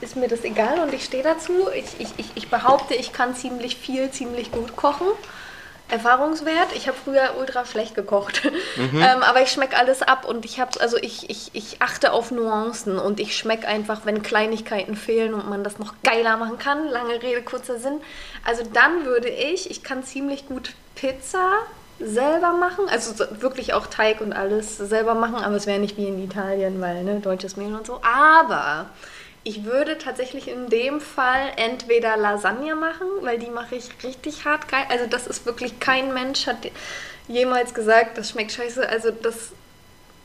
ist mir das egal und ich stehe dazu. Ich, ich, ich behaupte, ich kann ziemlich viel, ziemlich gut kochen. Erfahrungswert. Ich habe früher ultra schlecht gekocht. ähm, aber ich schmecke alles ab und ich habe, also ich, ich, ich achte auf Nuancen und ich schmecke einfach, wenn Kleinigkeiten fehlen und man das noch geiler machen kann. Lange Rede, kurzer Sinn. Also dann würde ich, ich kann ziemlich gut Pizza selber machen, also so- wirklich auch Teig und alles selber machen, aber es wäre nicht wie in Italien, weil ne, deutsches Mehl und so. Aber ich würde tatsächlich in dem Fall entweder Lasagne machen, weil die mache ich richtig hart geil. Also das ist wirklich kein Mensch hat jemals gesagt, das schmeckt scheiße. Also das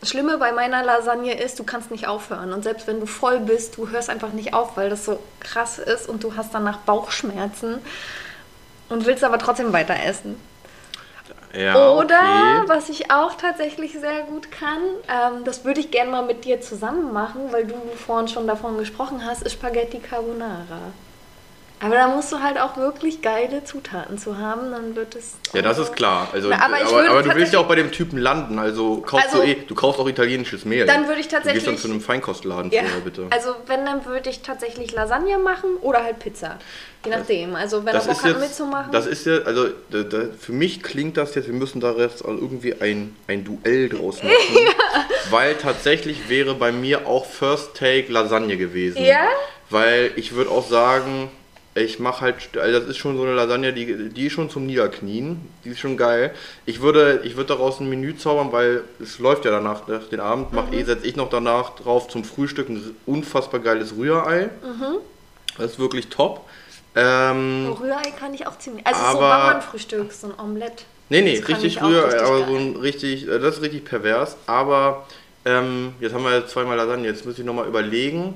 Schlimme bei meiner Lasagne ist, du kannst nicht aufhören. Und selbst wenn du voll bist, du hörst einfach nicht auf, weil das so krass ist und du hast danach Bauchschmerzen und willst aber trotzdem weiter essen. Ja, Oder, okay. was ich auch tatsächlich sehr gut kann, ähm, das würde ich gerne mal mit dir zusammen machen, weil du vorhin schon davon gesprochen hast, ist Spaghetti Carbonara. Aber da musst du halt auch wirklich geile Zutaten zu haben, dann wird es. Ja, das ist klar. Also, Na, aber aber, aber, du willst ja tatsächlich- auch bei dem Typen landen. Also kaufst Also- du eh, du kaufst auch italienisches Mehl. Dann würde ich Du gehst tatsächlich- dann zu einem Feinkostladen Ja, vorher, bitte. also wenn, dann würde ich tatsächlich Lasagne machen oder halt Pizza. Je nachdem. Also wenn er das Bock ist hat jetzt, mitzumachen. das ist ja, also da, da, für mich klingt das jetzt, wir müssen da jetzt also irgendwie ein, ein Duell draus machen. Weil tatsächlich wäre bei mir auch First Take Lasagne gewesen. Ja? Weil ich würde auch sagen, ich mache halt, also das ist schon so eine Lasagne, die, die ist schon zum Niederknien, die ist schon geil. Ich würde, ich würde daraus ein Menü zaubern, weil es läuft ja danach nach den Abend, mach eh, setze ich noch danach drauf zum Frühstück ein unfassbar geiles Rührei. Das ist wirklich top. Ähm, Oh, Rührei kann ich auch ziemlich. Also so Aber- Bauernfrühstück, so ein Omelett. Nee, nee, Das richtig Rührei, richtig aber geil. so ein richtig, äh, das ist richtig pervers. Aber ähm, jetzt haben wir zweimal Lasagne, jetzt muss ich nochmal überlegen,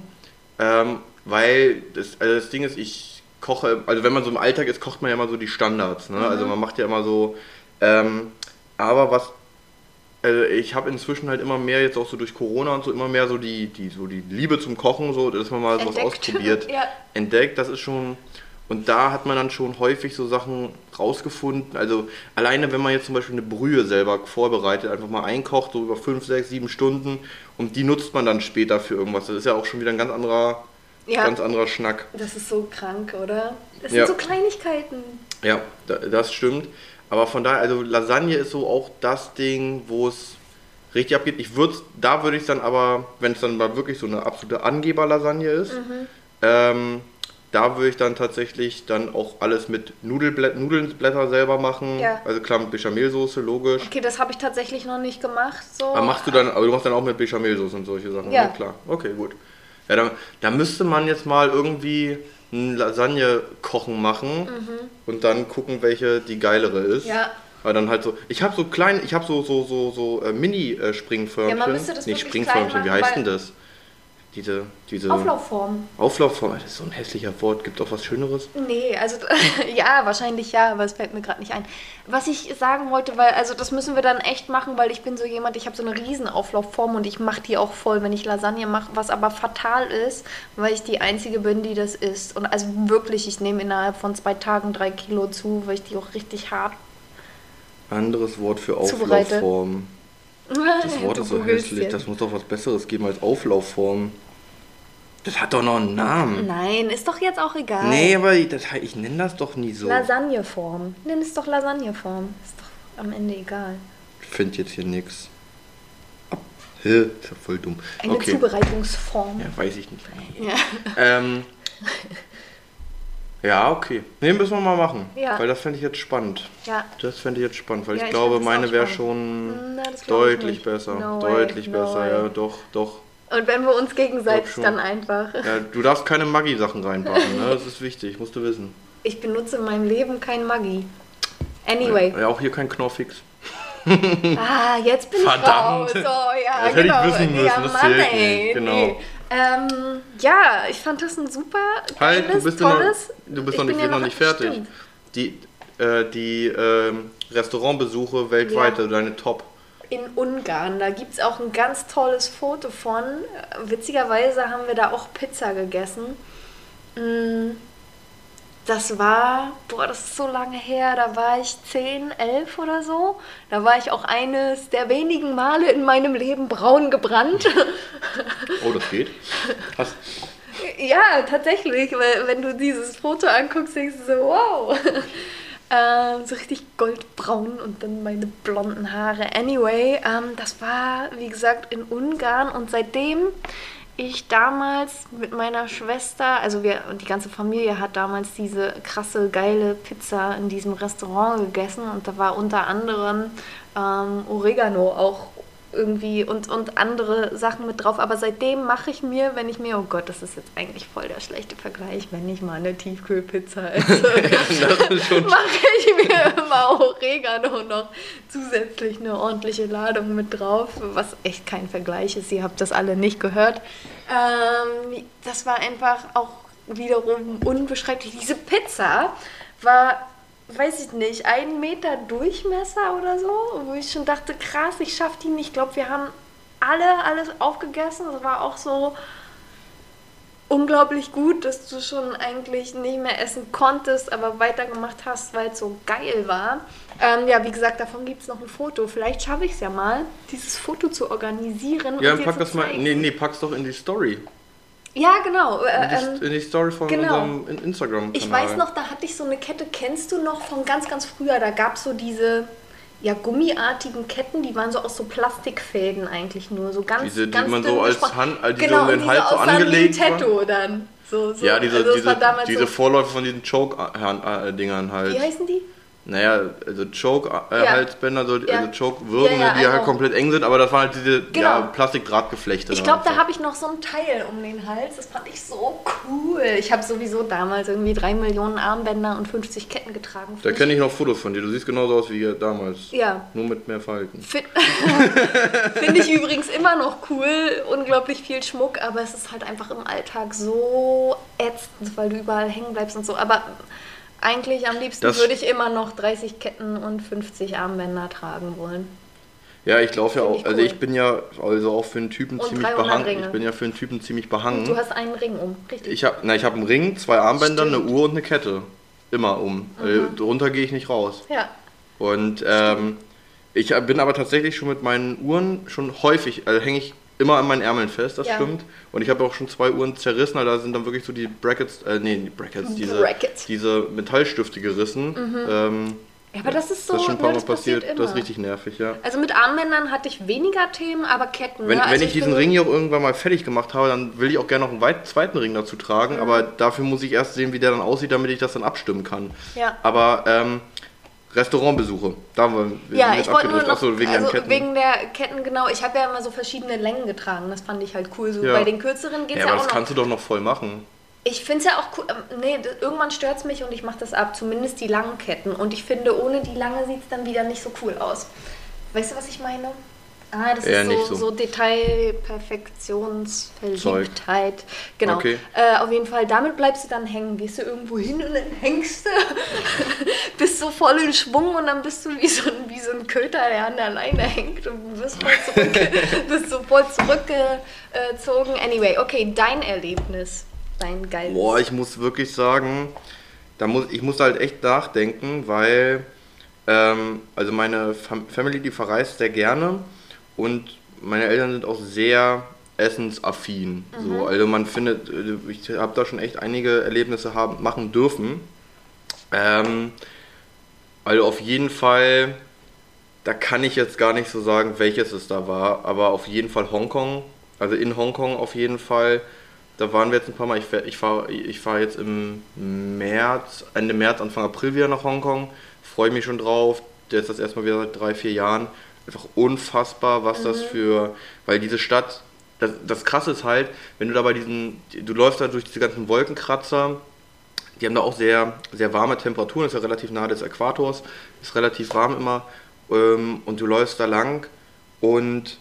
ähm, weil das, also das Ding ist, ich koche, also wenn man so im Alltag ist, kocht man ja immer so die Standards. Ne? Mhm. Also man macht ja immer so, ähm, aber was, also ich habe inzwischen halt immer mehr, jetzt auch so durch Corona und so, immer mehr so die, die, so die Liebe zum Kochen, so, dass man mal sowas Entdeckt. ausprobiert Ja. entdeckt. Das ist schon. Und da hat man dann schon häufig so Sachen rausgefunden. Also alleine, wenn man jetzt zum Beispiel eine Brühe selber vorbereitet, einfach mal einkocht, so über 5, 6, 7 Stunden und die nutzt man dann später für irgendwas. Das ist ja auch schon wieder ein ganz anderer, Ja. ganz anderer Schnack. Das ist so krank, oder? Das Ja. sind so Kleinigkeiten. Ja, da- das stimmt. Aber von daher, also Lasagne ist so auch das Ding, wo es richtig abgeht. Ich würde, da würde ich dann aber, wenn es dann mal wirklich so eine absolute Angeber-Lasagne ist, Mhm. ähm, da würde ich dann tatsächlich dann auch alles mit Nudelblä Nudelblätter selber machen. Ja. Also klar mit Bechamelsoße, logisch. Okay, das habe ich tatsächlich noch nicht gemacht. So. Aber machst du dann, aber du machst dann auch mit Bechamelsoße und solche Sachen, Ja. ne? Klar. Okay, gut. Ja, da, da müsste man jetzt mal irgendwie ein Lasagne-Kochen machen und dann gucken, welche die geilere ist. Mhm. Ja. Aber dann halt so, ich habe so klein, ich habe so so so so äh, Mini-Springförmchen. Ja, man müsste das wirklich Springförmchen, klein wie machen, heißt denn das? Diese, diese Auflaufform. Auflaufform, das ist so ein hässlicher Wort. Gibt auch was Schöneres? Nee, also ja, wahrscheinlich ja, aber es fällt mir gerade nicht ein. Was ich sagen wollte, weil, also das müssen wir dann echt machen, weil ich bin so jemand, ich habe so eine riesen Auflaufform und ich mache die auch voll, wenn ich Lasagne mache, was aber fatal ist, weil ich die Einzige bin, die das isst. Und also wirklich, ich nehme innerhalb von zwei Tagen drei Kilo zu, weil ich die auch richtig hart Anderes Wort für Zubereite. Das Wort ist so hässlich. Das muss doch was Besseres geben als Auflaufform. Das hat doch noch einen Namen. Nein, ist doch jetzt auch egal. Nee, aber ich, das, ich nenne das doch nie so. Lasagneform. Nenn es doch Lasagneform. Ist doch am Ende egal. Ich finde jetzt hier nichts. Hä? Ist ja voll dumm. Eine okay. Zubereitungsform. Ja, weiß ich nicht. Ja. Ähm, ja, okay. Nee, müssen wir mal machen. Ja. Weil das fände ich jetzt spannend. Ja. Das fände ich jetzt spannend, weil Ja, ich ich glaube, meine wäre schon Na, glaub ich deutlich besser. No way, deutlich no besser, way. ja, doch, doch. Und wenn wir uns gegenseitig dann einfach. Ja, du darfst keine Maggi-Sachen reinpacken, ne? Das ist wichtig, musst du wissen. Ich benutze in meinem Leben kein Maggi. Anyway. Ja, auch hier kein Knorrfix. Ah, jetzt bin Verdammt. ich raus. Oh, ja, Das hätte ich genau. wissen müssen, ja, das Mann, ey. Genau. Nee. Ähm, ja, ich fand das ein super Halt, geiles, du bist, ja noch, tolles. du bist noch nicht, ja noch nicht fertig. Stimmt. Die, äh, die ähm, Restaurantbesuche weltweit, Ja. also deine Top. in Ungarn. Da gibt es auch ein ganz tolles Foto von. Witzigerweise haben wir da auch Pizza gegessen. Das war, boah, das ist so lange her, da war ich 10, 11 oder so. Da war ich auch eines der wenigen Male in meinem Leben braun gebrannt. Oh, das geht. Hast, ja, tatsächlich, weil wenn du dieses Foto anguckst, denkst du so, wow. Ähm, so richtig goldbraun und dann meine blonden Haare. Anyway, ähm, das war, wie gesagt, in Ungarn und seitdem ich damals mit meiner Schwester, also wir und die ganze Familie hat damals diese krasse, geile Pizza in diesem Restaurant gegessen und da war unter anderem ähm, Oregano auch irgendwie und, und andere Sachen mit drauf. Aber seitdem mache ich mir, wenn ich mir, oh Gott, das ist jetzt eigentlich voll der schlechte Vergleich, wenn ich mal eine Tiefkühlpizza esse, mache ich mir immer Oregano noch zusätzlich eine ordentliche Ladung mit drauf, was echt kein Vergleich ist. Ihr habt das alle nicht gehört. Ähm, das war einfach auch wiederum unbeschreiblich. Diese Pizza war weiß ich nicht, einen Meter Durchmesser oder so, wo ich schon dachte, krass, ich schaff die nicht. Ich glaube, wir haben alle alles aufgegessen. Das war auch so unglaublich gut, dass du schon eigentlich nicht mehr essen konntest, aber weitergemacht hast, weil es so geil war. Ähm, ja, wie gesagt, davon gibt es noch ein Foto. Vielleicht schaffe ich es ja mal, dieses Foto zu organisieren. Ja, und pack das mal. Nee, nee, pack's doch in die Story. Ja, genau. In Äh, die, ähm, in die Story von genau. unserem In- Instagram-Kanal. Ich weiß noch, da hatte ich so eine Kette, kennst du noch von ganz, ganz früher? Da gab es so diese ja, gummiartigen Ketten, die waren so aus so Plastikfäden eigentlich nur. So ganz, Diese, die ganz man so als. Hand- äh, die so genau, um den Hals so angelegt. Tattoo dann. So, so. Ja, diese, also es diese, diese so, Vorläufer von diesen Choke-Dingern halt. Wie heißen die? Naja, also Choke-Halsbänder, so, Ja. also Choke-Würgen, Ja, ja, die halt genau. komplett eng sind, aber das waren halt diese Genau. ja, Plastikdrahtgeflechte. Ich glaube, da habe ich noch so ein Teil um den Hals. Das fand ich so cool. Ich habe sowieso damals irgendwie drei Millionen Armbänder und 50 Ketten getragen. Da kenne ich noch Fotos von dir. Du siehst genauso aus wie damals. Ja. Nur mit mehr Falten. Fin- Finde ich übrigens immer noch cool, unglaublich viel Schmuck, aber es ist halt einfach im Alltag so ätzend, weil du überall hängen bleibst und so. Aber eigentlich am liebsten Das- würde ich immer noch 30 Ketten und 50 Armbänder tragen wollen. Ja, ich laufe ja auch, ich also cool. ich bin ja also auch für einen Typen Und ziemlich 300 behangen. Ringe. Ich bin ja für einen Typen ziemlich behangen. Du hast einen Ring um, richtig? Ich habe na, ich hab einen Ring, zwei Armbänder, Stimmt. eine Uhr und eine Kette. Immer um. Weil Drunter gehe ich nicht raus. ja. Und ähm, ich bin aber tatsächlich schon mit meinen Uhren schon häufig, also hänge ich immer an meinen Ärmeln fest, das Ja. stimmt. Und ich habe auch schon zwei Uhren zerrissen, da sind dann wirklich so die Brackets, äh, nee, die Brackets, diese, Brackets. diese Metallstifte gerissen. Ähm, Ja, aber das ist so, das ist schon ein paar ne, Mal passiert, passiert, das ist richtig nervig, ja. Also mit Armbändern hatte ich weniger Themen, aber Ketten. Wenn, ne? also wenn ich diesen bin- Ring hier auch irgendwann mal fertig gemacht habe, dann will ich auch gerne noch einen weit, zweiten Ring dazu tragen, Mhm. aber dafür muss ich erst sehen, wie der dann aussieht, damit ich das dann abstimmen kann. Ja. Aber ähm, Restaurantbesuche, da haben wir Ja, ich wollte nur noch, Achso, wegen also Ketten. wegen der Ketten, genau. Ich habe ja immer so verschiedene Längen getragen. Das fand ich halt cool. So Ja. bei den kürzeren geht es ja, ja, aber auch das noch. kannst du doch noch voll machen. Ich finde es ja auch cool. ähm, Nee, das, irgendwann stört es mich und ich mache das ab. Zumindest die langen Ketten. Und ich finde, ohne die lange sieht es dann wieder nicht so cool aus. Weißt du, was ich meine? Ah, das ist nicht so, so. so Detail, Perfektionsverliebtheit. Genau. Okay. Äh, auf jeden Fall, damit bleibst du dann hängen. Gehst du irgendwo hin und dann hängst du, bist so voll in Schwung und dann bist du wie so ein, wie so ein Köter, der an der Leine hängt und wirst voll zurück, bist so voll zurückgezogen. Anyway, okay, dein Erlebnis. Dein geiles. Boah, ich muss wirklich sagen, da muss, ich muss halt echt nachdenken, weil ähm, also meine Fam Family, die verreist sehr gerne und meine Eltern sind auch sehr essensaffin. So, also man findet, äh, ich habe da schon echt einige Erlebnisse haben, machen dürfen. Ähm, also auf jeden Fall, da kann ich jetzt gar nicht so sagen, welches es da war, aber auf jeden Fall Hongkong, also in Hongkong auf jeden Fall. Da waren wir jetzt ein paar Mal. Ich, fahr- ich fahre ich fahr jetzt im März, Ende März, Anfang April wieder nach Hongkong. Freue mich schon drauf. Jetzt das erstmal wieder seit drei, vier Jahren. Einfach unfassbar, was das für. Weil diese Stadt das, das Krasse ist halt, wenn du da bei diesen, du läufst da durch diese ganzen Wolkenkratzer, die haben da auch sehr, sehr warme Temperaturen, ist ja relativ nahe des Äquators, ist relativ warm immer ähm, und du läufst da lang und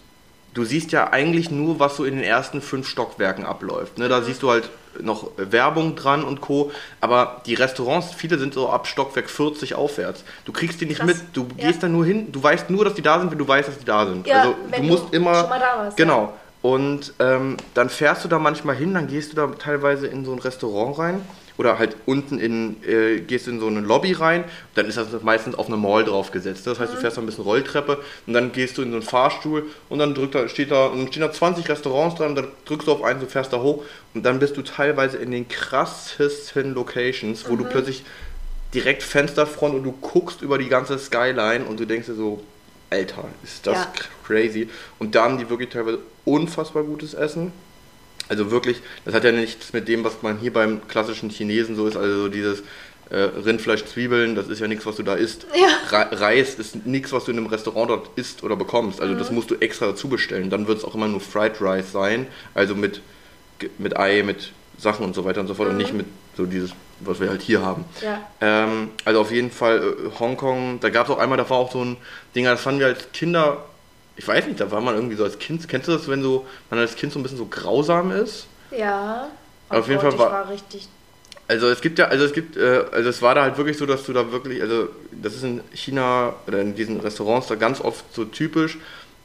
du siehst ja eigentlich nur, was so in den ersten fünf Stockwerken abläuft. Ne? Da siehst du halt noch Werbung dran und Co. Aber die Restaurants, viele sind so ab Stockwerk 40 aufwärts. Du kriegst die nicht Krass. mit. Du Ja. gehst da nur hin. Du weißt nur, dass die da sind, wenn du weißt, dass die da sind. Ja, also du musst du immer. schon mal da warst, genau. Und ähm, dann fährst du da manchmal hin, dann gehst du da teilweise in so ein Restaurant rein oder halt unten in, äh, gehst in so eine Lobby rein, dann ist das meistens auf eine Mall draufgesetzt. Das heißt, du fährst da ein bisschen Rolltreppe und dann gehst du in so einen Fahrstuhl und dann drückt da, steht da, und stehen da 20 Restaurants dran, dann drückst du auf eins und fährst da hoch und dann bist du teilweise in den krassesten Locations, wo du plötzlich direkt Fensterfront und du guckst über die ganze Skyline und du denkst dir so, Alter, ist das Ja. crazy. Und da haben die wirklich teilweise unfassbar gutes Essen. Also wirklich, das hat ja nichts mit dem, was man hier beim klassischen Chinesen so ist, also so dieses äh, Rindfleisch, Zwiebeln, das ist ja nichts, was du da isst. Ja. Re Reis ist nichts, was du in einem Restaurant dort isst oder bekommst. Also das musst du extra dazu bestellen. Dann wird es auch immer nur Fried Rice sein, also mit, mit Ei, mit Sachen und so weiter und so fort und nicht mit so dieses, was wir halt hier haben. Ja. Ähm, also auf jeden Fall äh, Hongkong, da gab es auch einmal, da war auch so ein Ding, das fanden wir als Kinder, ich weiß nicht, da war man irgendwie so als Kind, kennst du das, wenn so, man als Kind so ein bisschen so grausam ist? Ja. Auf jeden Fall war- war richtig. Also es gibt ja, also es gibt, äh, also es war da halt wirklich so, dass du da wirklich, also das ist in China oder in diesen Restaurants da ganz oft so typisch,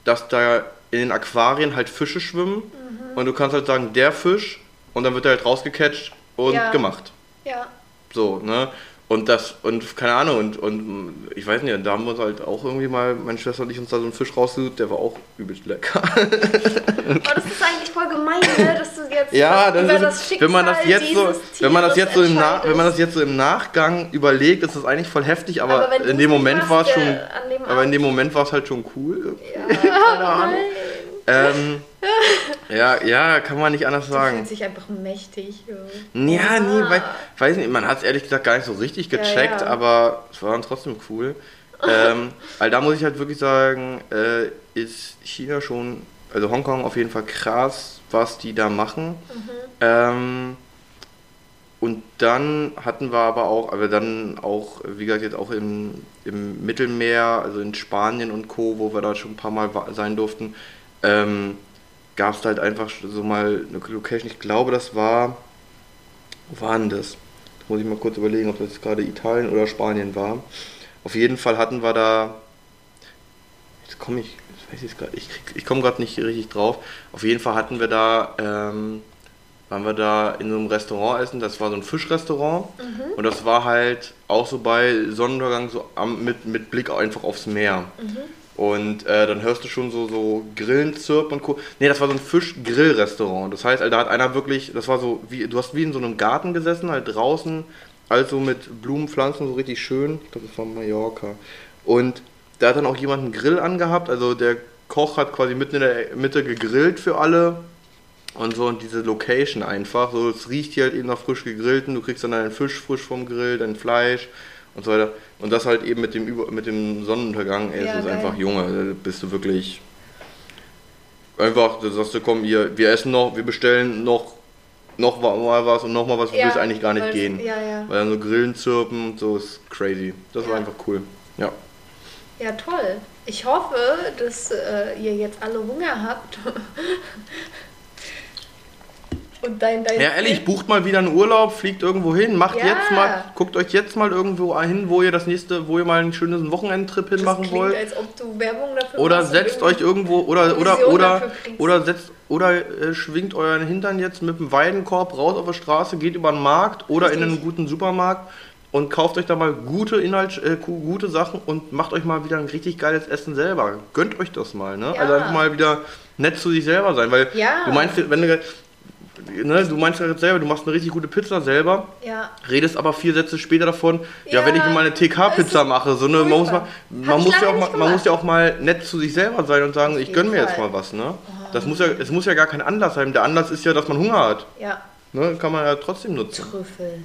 dass da in den Aquarien halt Fische schwimmen Mhm. und du kannst halt sagen, der Fisch und dann wird er halt rausgecatcht und Ja. gemacht. Ja. So, ne? Und das, und keine Ahnung, und, und ich weiß nicht, da haben wir uns halt auch irgendwie mal, meine Schwester und ich uns da so einen Fisch rausgesucht, der war auch übelst lecker. Oh, das ist eigentlich voll gemein, ne? dass du jetzt Ja, das über ist, wenn man das Schicksal jetzt so, wenn man das jetzt so im Nach, entscheidest. wenn man das jetzt so im Nachgang überlegt, ist das eigentlich voll heftig, aber, Aber in dem Moment war es schon, aber in dem Moment war es halt schon cool. Ja, Keine Ahnung. Ähm, ja, ja, kann man nicht anders sagen. fühlst dich einfach mächtig. Ja, Ja, nee, weil, weiß nicht, man hat es ehrlich gesagt gar nicht so richtig Ja, gecheckt, ja. aber es war dann trotzdem cool. ähm, weil da muss ich halt wirklich sagen, äh, ist China schon, also Hongkong auf jeden Fall krass, was die da machen. Ähm, und dann hatten wir aber auch, aber dann auch, wie gesagt, jetzt auch im, im Mittelmeer, also in Spanien und Co., wo wir da schon ein paar Mal sein durften, ähm, gab es halt einfach so mal eine Location, ich glaube, das war, wo war denn das? Da muss ich mal kurz überlegen, ob das gerade Italien oder Spanien war. Auf jeden Fall hatten wir da, jetzt komme ich, jetzt weiß ich gerade, ich, ich komme gerade nicht richtig drauf. Auf jeden Fall hatten wir da, ähm, waren wir da in so einem Restaurant essen, das war so ein Fischrestaurant und das war halt auch so bei Sonnenuntergang so am, mit, mit Blick einfach aufs Meer. Und äh, dann hörst du schon so, so Grillen, Zirp und Co. Nee, das war so ein Fisch-Grill-Restaurant. Das heißt, da hat einer wirklich, das war so, wie, du hast wie in so einem Garten gesessen, halt draußen, also mit Blumen, Pflanzen, so richtig schön. Ich glaube, das war Mallorca. Und da hat dann auch jemand einen Grill angehabt, also der Koch hat quasi mitten in der Mitte gegrillt für alle. Und so, und diese Location einfach, so, es riecht hier halt eben nach frisch gegrillten, du kriegst dann deinen Fisch frisch vom Grill, dein Fleisch und so weiter. Und das halt eben mit dem, Über mit dem Sonnenuntergang, ey, Ja, es ist geil. einfach Junge, da bist du wirklich einfach, da sagst du, komm, hier, wir essen noch, wir bestellen noch, noch mal was und noch mal was, Ja, willst eigentlich gar nicht gehen. ja, ja. Weil dann so Grillen zirpen und so ist crazy. Das war Ja. einfach cool. Ja. Ja, toll. Ich hoffe, dass äh, ihr jetzt alle Hunger habt. Und dein, dein Ja, ehrlich, bucht mal wieder einen Urlaub, fliegt irgendwo hin, macht Ja. jetzt mal, guckt euch jetzt mal irgendwo hin, wo ihr das nächste, wo ihr mal einen schönen Wochenendtrip hinmachen wollt. als ob du Werbung dafür Oder setzt euch irgendwo oder oder oder oder setzt oder äh, schwingt euren Hintern jetzt mit dem Weidenkorb raus auf der Straße, geht über den Markt oder in Richtig. einen guten Supermarkt und kauft euch da mal gute Inhalt, äh, gu- gute Sachen und macht euch mal wieder ein richtig geiles Essen selber. Gönnt euch das mal, ne? Ja. Also einfach mal wieder nett zu sich selber sein, weil Ja. du meinst, wenn du ne, du meinst ja jetzt selber, du machst eine richtig gute Pizza selber, Ja. redest aber vier Sätze später davon, ja, Ja, wenn ich mir mal eine TK-Pizza mache, so eine, man muss, mal, man, muss ja auch mal, man muss ja auch mal nett zu sich selber sein und sagen, ich jeden gönn mir jetzt mal was, ne? Das muss ja, es muss ja gar kein Anlass sein. Der Anlass ist ja, dass man Hunger hat. Ja. Ne? Kann man ja trotzdem nutzen. Trüffel.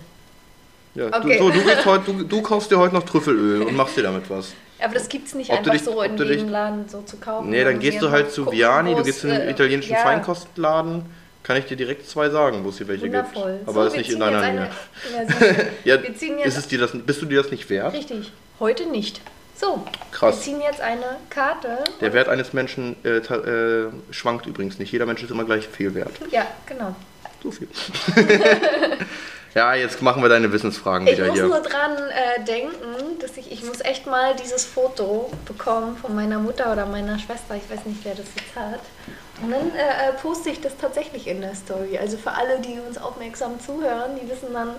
Ja, Okay. du, so, du, heute, du, du kaufst dir heute noch Trüffelöl und machst dir damit was. Aber das gibt es nicht Ob einfach dich- so in jedem Laden so zu kaufen. Nee, dann gehst du halt zu Viani, du gehst in den äh, italienischen ja, Feinkostenladen. Kann ich dir direkt zwei sagen, wo es hier welche Wundervoll. gibt. Aber so, das ist nicht in deiner Nähe. eine- Ja, ist es dir das, bist du dir das nicht wert? Richtig. Heute nicht. So. Krass. Wir ziehen jetzt eine Karte. Der Wert eines Menschen äh, äh, schwankt übrigens nicht. Jeder Mensch ist immer gleich viel wert. Ja, genau. So viel. ja, jetzt machen wir deine Wissensfragen Ich wieder muss hier. nur dran äh, denken, dass ich, ich muss echt mal dieses Foto bekommen von meiner Mutter oder meiner Schwester. Ich weiß nicht, wer das jetzt hat. Und dann äh, äh, poste ich das tatsächlich in der Story. Also für alle, die uns aufmerksam zuhören, die wissen dann,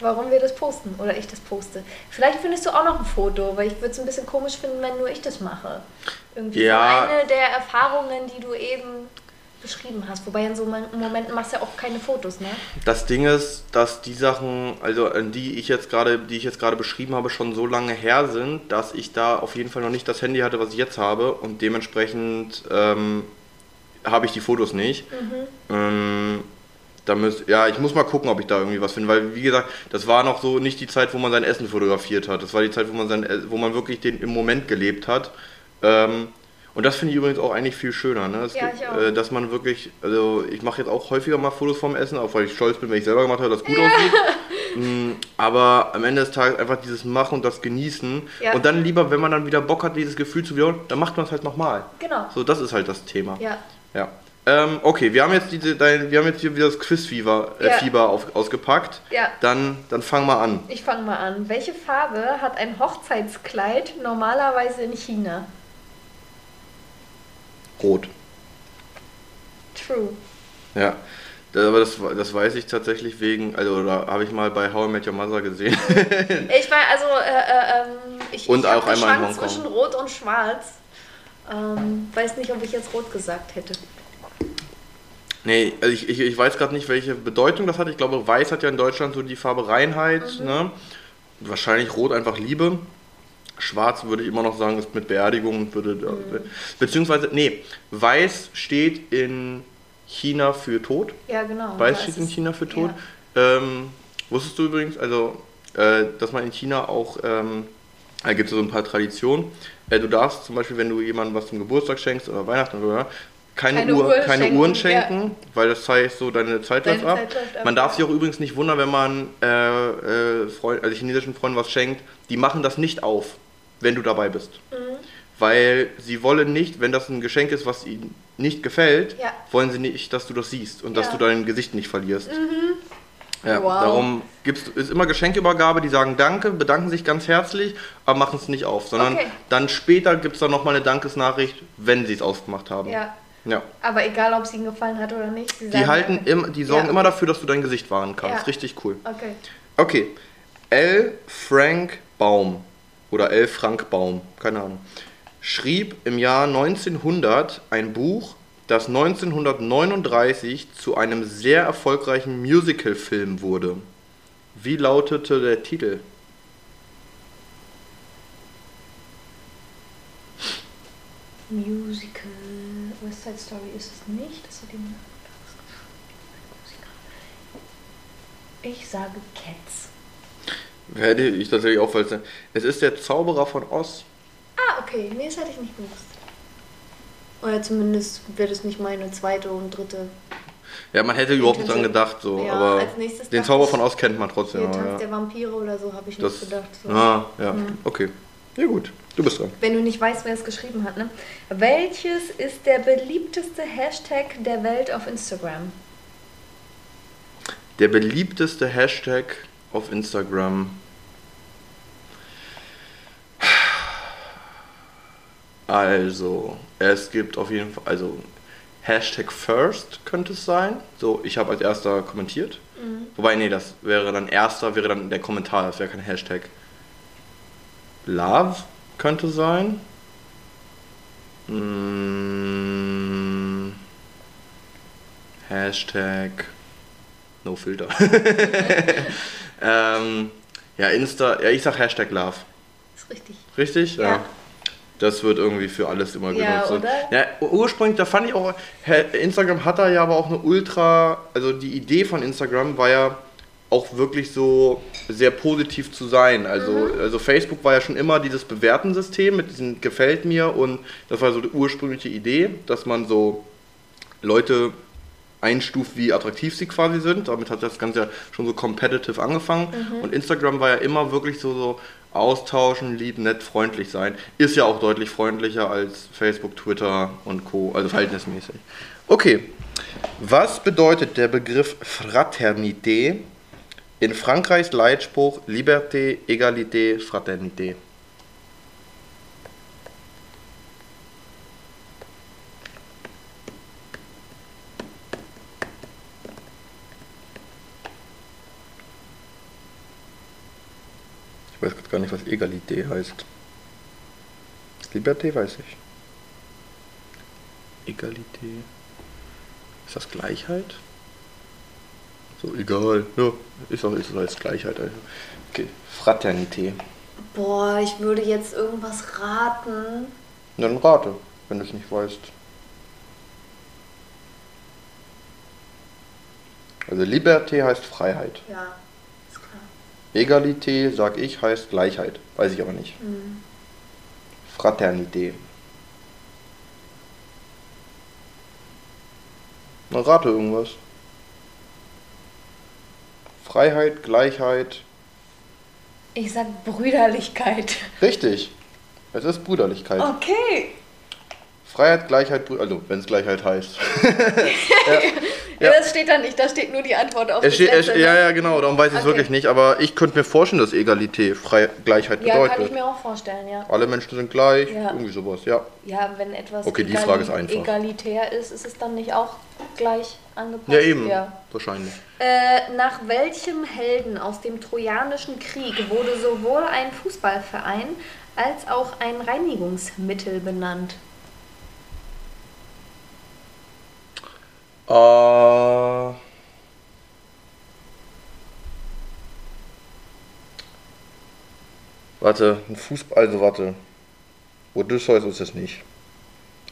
warum wir das posten oder ich das poste. Vielleicht findest du auch noch ein Foto, weil ich würde es ein bisschen komisch finden, wenn nur ich das mache. Irgendwie Ja. so eine der Erfahrungen, die du eben beschrieben hast. Wobei in so Mom- Momenten machst du ja auch keine Fotos, ne? Das Ding ist, dass die Sachen, also die ich jetzt gerade, die ich jetzt gerade beschrieben habe, schon so lange her sind, dass ich da auf jeden Fall noch nicht das Handy hatte, was ich jetzt habe und dementsprechend ähm, habe ich die Fotos nicht. Ähm, da müsst, ja, ich muss mal gucken, ob ich da irgendwie was finde, weil wie gesagt, das war noch so nicht die Zeit, wo man sein Essen fotografiert hat. Das war die Zeit, wo man sein, wo man wirklich den im Moment gelebt hat. Ähm, und das finde ich übrigens auch eigentlich viel schöner, ne? Es Ja, gibt, ich auch. Äh, dass man wirklich, also ich mache jetzt auch häufiger mal Fotos vom Essen, auch weil ich stolz bin, wenn ich selber gemacht habe, dass es gut aussieht. Mm, Aber am Ende des Tages einfach dieses Machen und das Genießen. Ja. Und dann lieber, wenn man dann wieder Bock hat, dieses Gefühl zu wiederholen, dann macht man es halt nochmal. Genau. So, das ist halt das Thema. Ja. Ja. Ähm, okay, wir haben jetzt diese, dein, wir haben jetzt hier wieder das Quiz-Fieber äh, Ja. Fieber auf, ausgepackt. Ja. Dann, dann fang mal an. Ich fange mal an. Welche Farbe hat ein Hochzeitskleid normalerweise in China? Rot. True. Ja. Aber das, das weiß ich tatsächlich wegen, also da habe ich mal bei How I Met Your Mother gesehen. Ich war also, äh, äh, ähm, ich, Und ich auch einmal in Hongkong. zwischen Rot und Schwarz. Ähm, weiß nicht, ob ich jetzt Rot gesagt hätte. Nee, also ich, ich, ich weiß gerade nicht, welche Bedeutung das hat. Ich glaube, Weiß hat ja in Deutschland so die Farbe Reinheit. Mhm. Ne? Wahrscheinlich Rot einfach Liebe. Schwarz würde ich immer noch sagen, ist mit Beerdigung. Würde, Mhm. Beziehungsweise, nee, Weiß steht in China für Tod. Ja, genau. Weiß steht in China für Tod. Ja. Ähm, wusstest du übrigens, also, äh, dass man in China auch, ähm, da gibt es so ein paar Traditionen. Äh, du darfst zum Beispiel, wenn du jemandem was zum Geburtstag schenkst oder Weihnachten oder keine, Keine Uhr, Uhr keine schenken, Uhren schenken, weil das zeigt so, deine Zeit Deine läuft ab. Zeit läuft ab, Man darf ja. sich auch übrigens nicht wundern, wenn man äh, äh, Freund, also chinesischen Freunden was schenkt. Die machen das nicht auf, wenn du dabei bist. Mhm. Weil sie wollen nicht, wenn das ein Geschenk ist, was ihnen nicht gefällt, Ja. wollen sie nicht, dass du das siehst und dass Ja. Mhm. du dein Gesicht nicht verlierst. Ja, Wow. darum gibt's, ist immer Geschenkübergabe, die sagen Danke, bedanken sich ganz herzlich, aber machen es nicht auf, sondern Okay. dann später gibt es dann nochmal eine Dankesnachricht, wenn sie es aufgemacht haben. Ja. ja. Aber egal, ob es ihnen gefallen hat oder nicht. sie Die halten immer, die sorgen Ja. immer dafür, dass du dein Gesicht wahren kannst. Richtig cool. Okay. Okay. L. Frank Baum oder L. Frank Baum, keine Ahnung, schrieb im Jahr 1900 ein Buch, das 1939 zu einem sehr erfolgreichen Musical-Film wurde. Wie lautete der Titel? Musical. West Side Story ist es nicht. Das hat jemand Ich sage Cats. Hätte ich tatsächlich auch falsch. Es ist der Zauberer von Oz. Ah, okay. Nee, das hätte ich nicht gewusst. Oder zumindest wäre das nicht meine zweite und dritte. Ja, man hätte überhaupt nicht dran gedacht, so, Ja, aber als nächstes den Zauber von Oz kennt man trotzdem. Aber Tanz ja. der Vampire oder so habe ich Das, nicht gedacht. So. ah, ja, Hm. okay. Ja gut, du bist dran. Wenn du nicht weißt, wer es geschrieben hat, ne? Welches ist der beliebteste Hashtag der Welt auf Instagram? Der beliebteste Hashtag auf Instagram. Also, es gibt auf jeden Fall, also Hashtag First könnte es sein. So, ich habe als erster kommentiert. Wobei, nee, das wäre dann erster, wäre dann der Kommentar, das wäre kein Hashtag. Love könnte sein. Mm, Hashtag No Filter. ähm, ja, Insta, ja, ich sag Hashtag Love. Ist richtig. Richtig? Ja. Das wird irgendwie für alles immer Ja, genutzt. Und- oder? Ja, ursprünglich, da fand ich auch, Instagram hat da ja aber auch eine ultra, also die Idee von Instagram war ja, auch wirklich so sehr positiv zu sein. Also, also Facebook war ja schon immer dieses Bewerten-System mit diesem gefällt mir und das war so die ursprüngliche Idee, dass man so Leute einstuft, wie attraktiv sie quasi sind. Damit hat das Ganze ja schon so competitive angefangen. Und Instagram war ja immer wirklich so, so austauschen, lieb, nett, freundlich sein. Ist ja auch deutlich freundlicher als Facebook, Twitter und Co. Also verhältnismäßig. Okay. Was bedeutet der Begriff Fraternité in Frankreichs Leitspruch Liberté, Egalité, Fraternité? Gar nicht, was Egalité heißt. Liberté weiß ich. Egalité. Ist das Gleichheit? So, egal. Ja, ist auch ist doch jetzt Gleichheit. Also. Okay, Fraternité. Boah, ich würde jetzt irgendwas raten. Dann rate, wenn du es nicht weißt. Also Liberté heißt Freiheit. Ja. Egalité, sag ich, heißt Gleichheit. Weiß ich aber nicht. Fraternité. Na, rate irgendwas. Freiheit, Gleichheit. Ich sag Brüderlichkeit. Richtig. Es ist Brüderlichkeit. Okay. Freiheit, Gleichheit, Brü also wenn es Gleichheit heißt. Ja, Ja. das steht da nicht, da steht nur die Antwort auf Es steht, es, ja, ne? ja, genau, darum weiß ich es Okay. wirklich nicht, aber ich könnte mir vorstellen, dass Egalité Frei Gleichheit Ja, bedeutet. kann ich mir auch vorstellen, ja. Alle Menschen sind gleich, Ja. irgendwie sowas, ja. Ja, wenn etwas Okay, die Frage ist einfach. egalitär ist, ist es dann nicht auch gleich angepasst? Ja, eben. Ja. Wahrscheinlich. Äh, nach welchem Helden aus dem Trojanischen Krieg wurde sowohl ein Fußballverein als auch ein Reinigungsmittel benannt? Äh, warte, ein Fußball, also warte. Odysseus ist es nicht.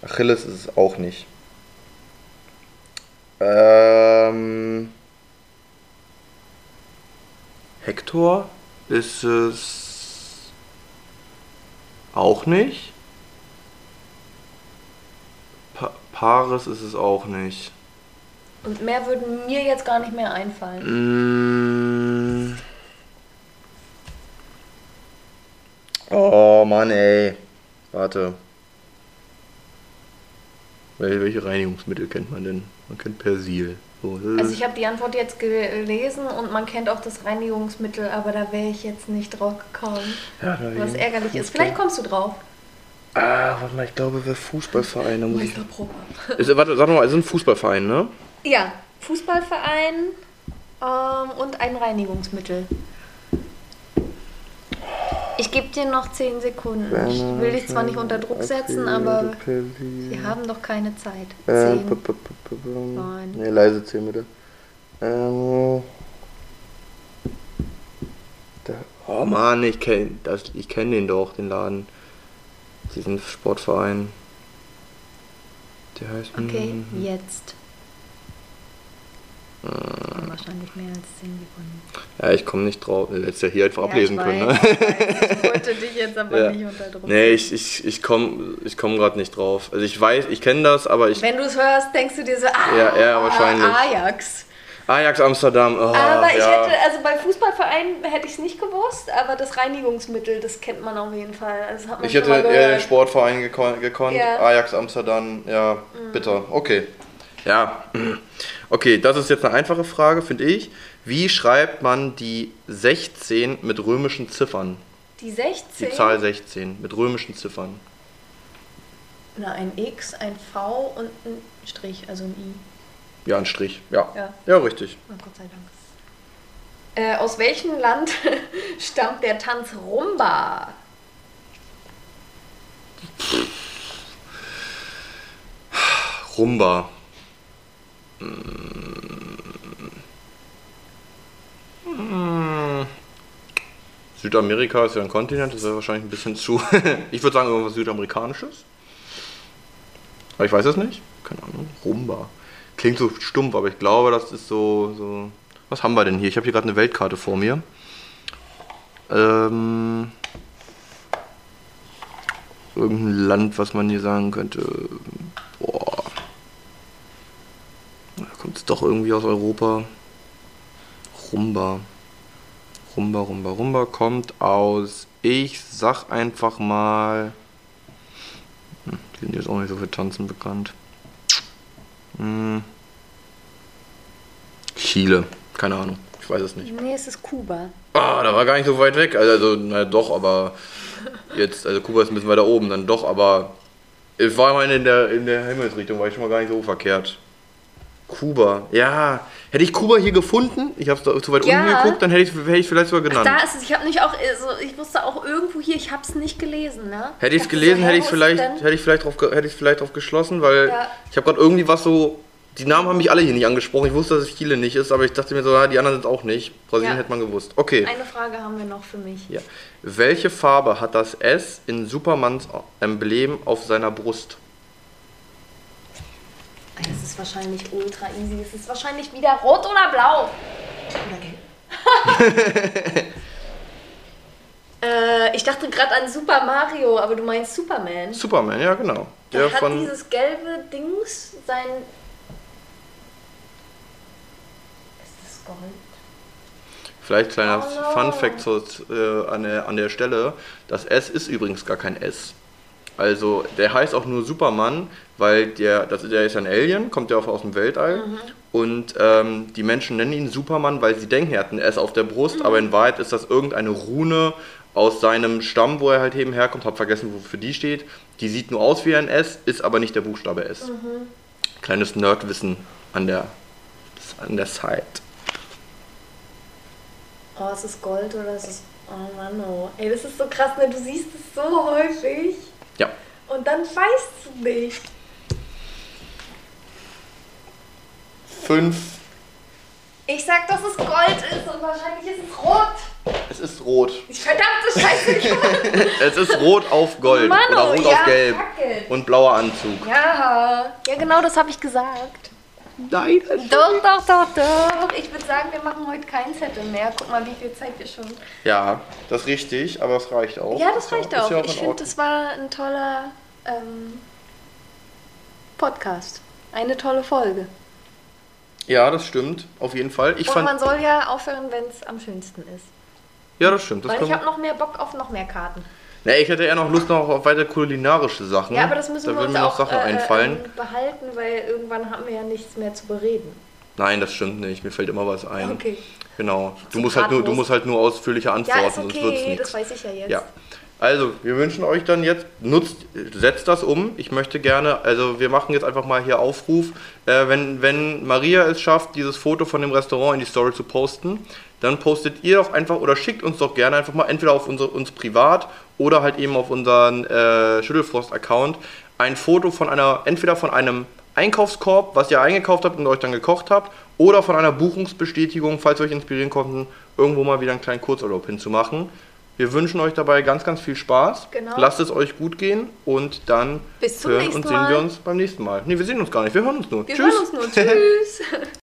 Achilles ist es auch nicht. Ähm, Hector ist es auch nicht. Pa Paris ist es auch nicht. Und mehr würden mir jetzt gar nicht mehr einfallen. Mm. Oh Mann, ey. Warte. Wel- Welche Reinigungsmittel kennt man denn? Man kennt Persil. So, Also ich habe die Antwort jetzt gelesen und man kennt auch das Reinigungsmittel, aber da wäre ich jetzt nicht drauf gekommen. ja, Was ärgerlich ist. Vielleicht kommst du drauf. Ah, warte mal, ich glaube, wer Fußballverein. Da muss ich, Meisterprobe. ist, warte, sag mal, es ist ein Fußballverein, ne? Ja, Fußballverein ähm, und ein Reinigungsmittel. Ich gebe dir noch 10 Sekunden. Ich will dich zwar nicht unter Druck setzen, aber wir haben doch keine Zeit. Äh, 10. p- p- p- p- p- Neun. Nee, leise zählen bitte. Ähm, da, oh Mann, ich kenne ich kenn den doch, den Laden. Diesen Sportverein. Der heißt. Okay, hm, jetzt. Kommen wahrscheinlich mehr als 10 Sekunden. Ja, ich komme nicht drauf. Hättest ja hier einfach ablesen ja, können, ich ne? weiß, ich weiß. Ich wollte dich jetzt aber Ja. nicht unter Druck Nee, ich, ich, ich komme ich komm gerade nicht drauf. Also ich weiß, ich kenne das, aber ich. Wenn du es hörst, denkst du dir so, ah, Ja, ja, wahrscheinlich. Ajax. Ajax Amsterdam. Oh, Aber ich ja. hätte, also bei Fußballvereinen hätte ich es nicht gewusst, aber das Reinigungsmittel, das kennt man auf jeden Fall. Also Ich hätte eher den. Sportverein gekon gekonnt. Ja. Mhm. Ajax Amsterdam, ja, bitter. Okay. Ja. Okay, das ist jetzt eine einfache Frage, finde ich. Wie schreibt man die 16 mit römischen Ziffern? Die 16, Die Zahl 16 mit römischen Ziffern. na, ein X, ein V und ein Strich, also ein I. Ja, ein Strich. Ja. Ja. Ja, richtig. Oh, Gott sei Dank. Äh, aus welchem Land stammt der Tanz Rumba? Rumba. Hm. Südamerika ist ja ein Kontinent, das wäre wahrscheinlich ein bisschen zu. ich würde sagen, irgendwas Südamerikanisches. Aber ich weiß es nicht. Keine Ahnung. Rumba. Klingt so stumpf, aber ich glaube, das ist so. so Was haben wir denn hier? Ich habe hier gerade eine Weltkarte vor mir. Ähm, irgendein Land, was man hier sagen könnte. Boah. Kommt es doch irgendwie aus Europa. Rumba. Rumba, Rumba, Rumba kommt aus. Ich sag einfach mal. Hm, Die sind jetzt auch nicht so für Tanzen bekannt. Hm. Chile. Keine Ahnung. Ich weiß es nicht. Nee, es ist Kuba. Ah, da war gar nicht so weit weg. Also, also na doch, aber jetzt, also Kuba ist ein bisschen weiter oben, dann doch, aber es war mal in der, in der Himmelsrichtung, war ich schon mal gar nicht so verkehrt. Kuba, ja. Hätte ich Kuba hier gefunden, ich habe es zu weit Ja. unten geguckt, dann hätte ich hätte ich vielleicht sogar genannt. Da ist es. Ich habe nicht auch, also ich wusste auch irgendwo hier, ich habe es nicht gelesen, ne? Hätte ich es gelesen, so, hätte hä, ich vielleicht, hätte ich vielleicht drauf, hätte ich vielleicht drauf geschlossen, weil Ja. ich habe gerade irgendwie was so. Die Namen haben mich alle hier nicht angesprochen. Ich wusste, dass es Chile nicht ist, aber ich dachte mir so, ja, die anderen sind auch nicht. Brasilien Ja. hätte man gewusst. Okay. Eine Frage haben wir noch für mich. Ja. Welche Farbe hat das S in Supermans Emblem auf seiner Brust? Das ist wahrscheinlich ultra easy. Es ist wahrscheinlich wieder rot oder blau. Oder gelb. äh, ich dachte gerade an Super Mario, aber du meinst Superman. Superman, ja genau. Da Der hat von dieses gelbe Dings sein. Ist das Gold? vielleicht kleiner Oh no. Fun Fact äh, an, der, an der Stelle. Das S ist übrigens gar kein S. Also der heißt auch nur Superman, weil der, das, der ist ein Alien, kommt ja auch aus dem Weltall. Mhm. Und ähm, die Menschen nennen ihn Superman, weil sie denken, er hat ein S auf der Brust, Mhm. aber in Wahrheit ist das irgendeine Rune aus seinem Stamm, wo er halt eben herkommt. Hab vergessen, wofür die steht. Die sieht nur aus wie ein S, ist aber nicht der Buchstabe S. Mhm. Kleines Nerdwissen an der, an der Side. Oh, ist es Gold oder ist es. Oh Mann, oh. Ey, das ist so krass, ne? Du siehst es so häufig Ja. und dann weißt du nicht. Fünf. Ich sag, dass es Gold ist und wahrscheinlich ist es rot. Es ist rot. Ich verdammte Scheiße. Es ist rot auf Gold Mann, oder oh, rot ja, auf gelb. kacke. Und blauer Anzug. ja, ja, genau das habe ich gesagt. Nein. Doch, doch, doch, doch. Ich würde sagen, wir machen heute keinen Zettel mehr. Guck mal, wie viel Zeit wir schon. Ja, das ist richtig, aber es reicht auch. Ja, das reicht auch. ja in ich finde, das war ein toller ähm, Podcast. Eine tolle Folge. Ja, das stimmt. Auf jeden Fall. Ich Und fand. man soll ja aufhören, wenn es am schönsten ist. Ja, das stimmt. Das Weil ich habe noch mehr Bock auf noch mehr Karten. Nee, ich hätte eher noch Lust noch auf weiter kulinarische Sachen. Ja, aber das müssen da wir uns mir noch auch Sachen äh, einfallen. ähm, behalten, weil irgendwann haben wir ja nichts mehr zu bereden. Nein, das stimmt nicht. Mir fällt immer was ein. Okay. Genau. Du musst halt nur, du musst halt nur ausführliche Antworten, Ja, ist sonst wird's okay, nichts. das weiß ich ja jetzt. Ja. Also, wir wünschen euch dann jetzt, nutzt, setzt das um. Ich möchte gerne, also wir machen jetzt einfach mal hier Aufruf, äh, wenn, wenn Maria es schafft, dieses Foto von dem Restaurant in die Story zu posten, dann postet ihr doch einfach oder schickt uns doch gerne einfach mal entweder auf unsere, uns privat oder halt eben auf unseren äh, Schüttelfrost-Account ein Foto von einer, entweder von einem Einkaufskorb, was ihr eingekauft habt und euch dann gekocht habt, oder von einer Buchungsbestätigung, falls ihr euch inspirieren konnten, irgendwo mal wieder einen kleinen Kurzurlaub hinzumachen. Wir wünschen euch dabei ganz, ganz viel Spaß. Genau. Lasst es euch gut gehen und dann Bis zum hören nächsten und sehen Mal. wir uns beim nächsten Mal. Nee, wir sehen uns gar nicht, wir hören uns nur. Wir Tschüss. hören uns nur. Tschüss.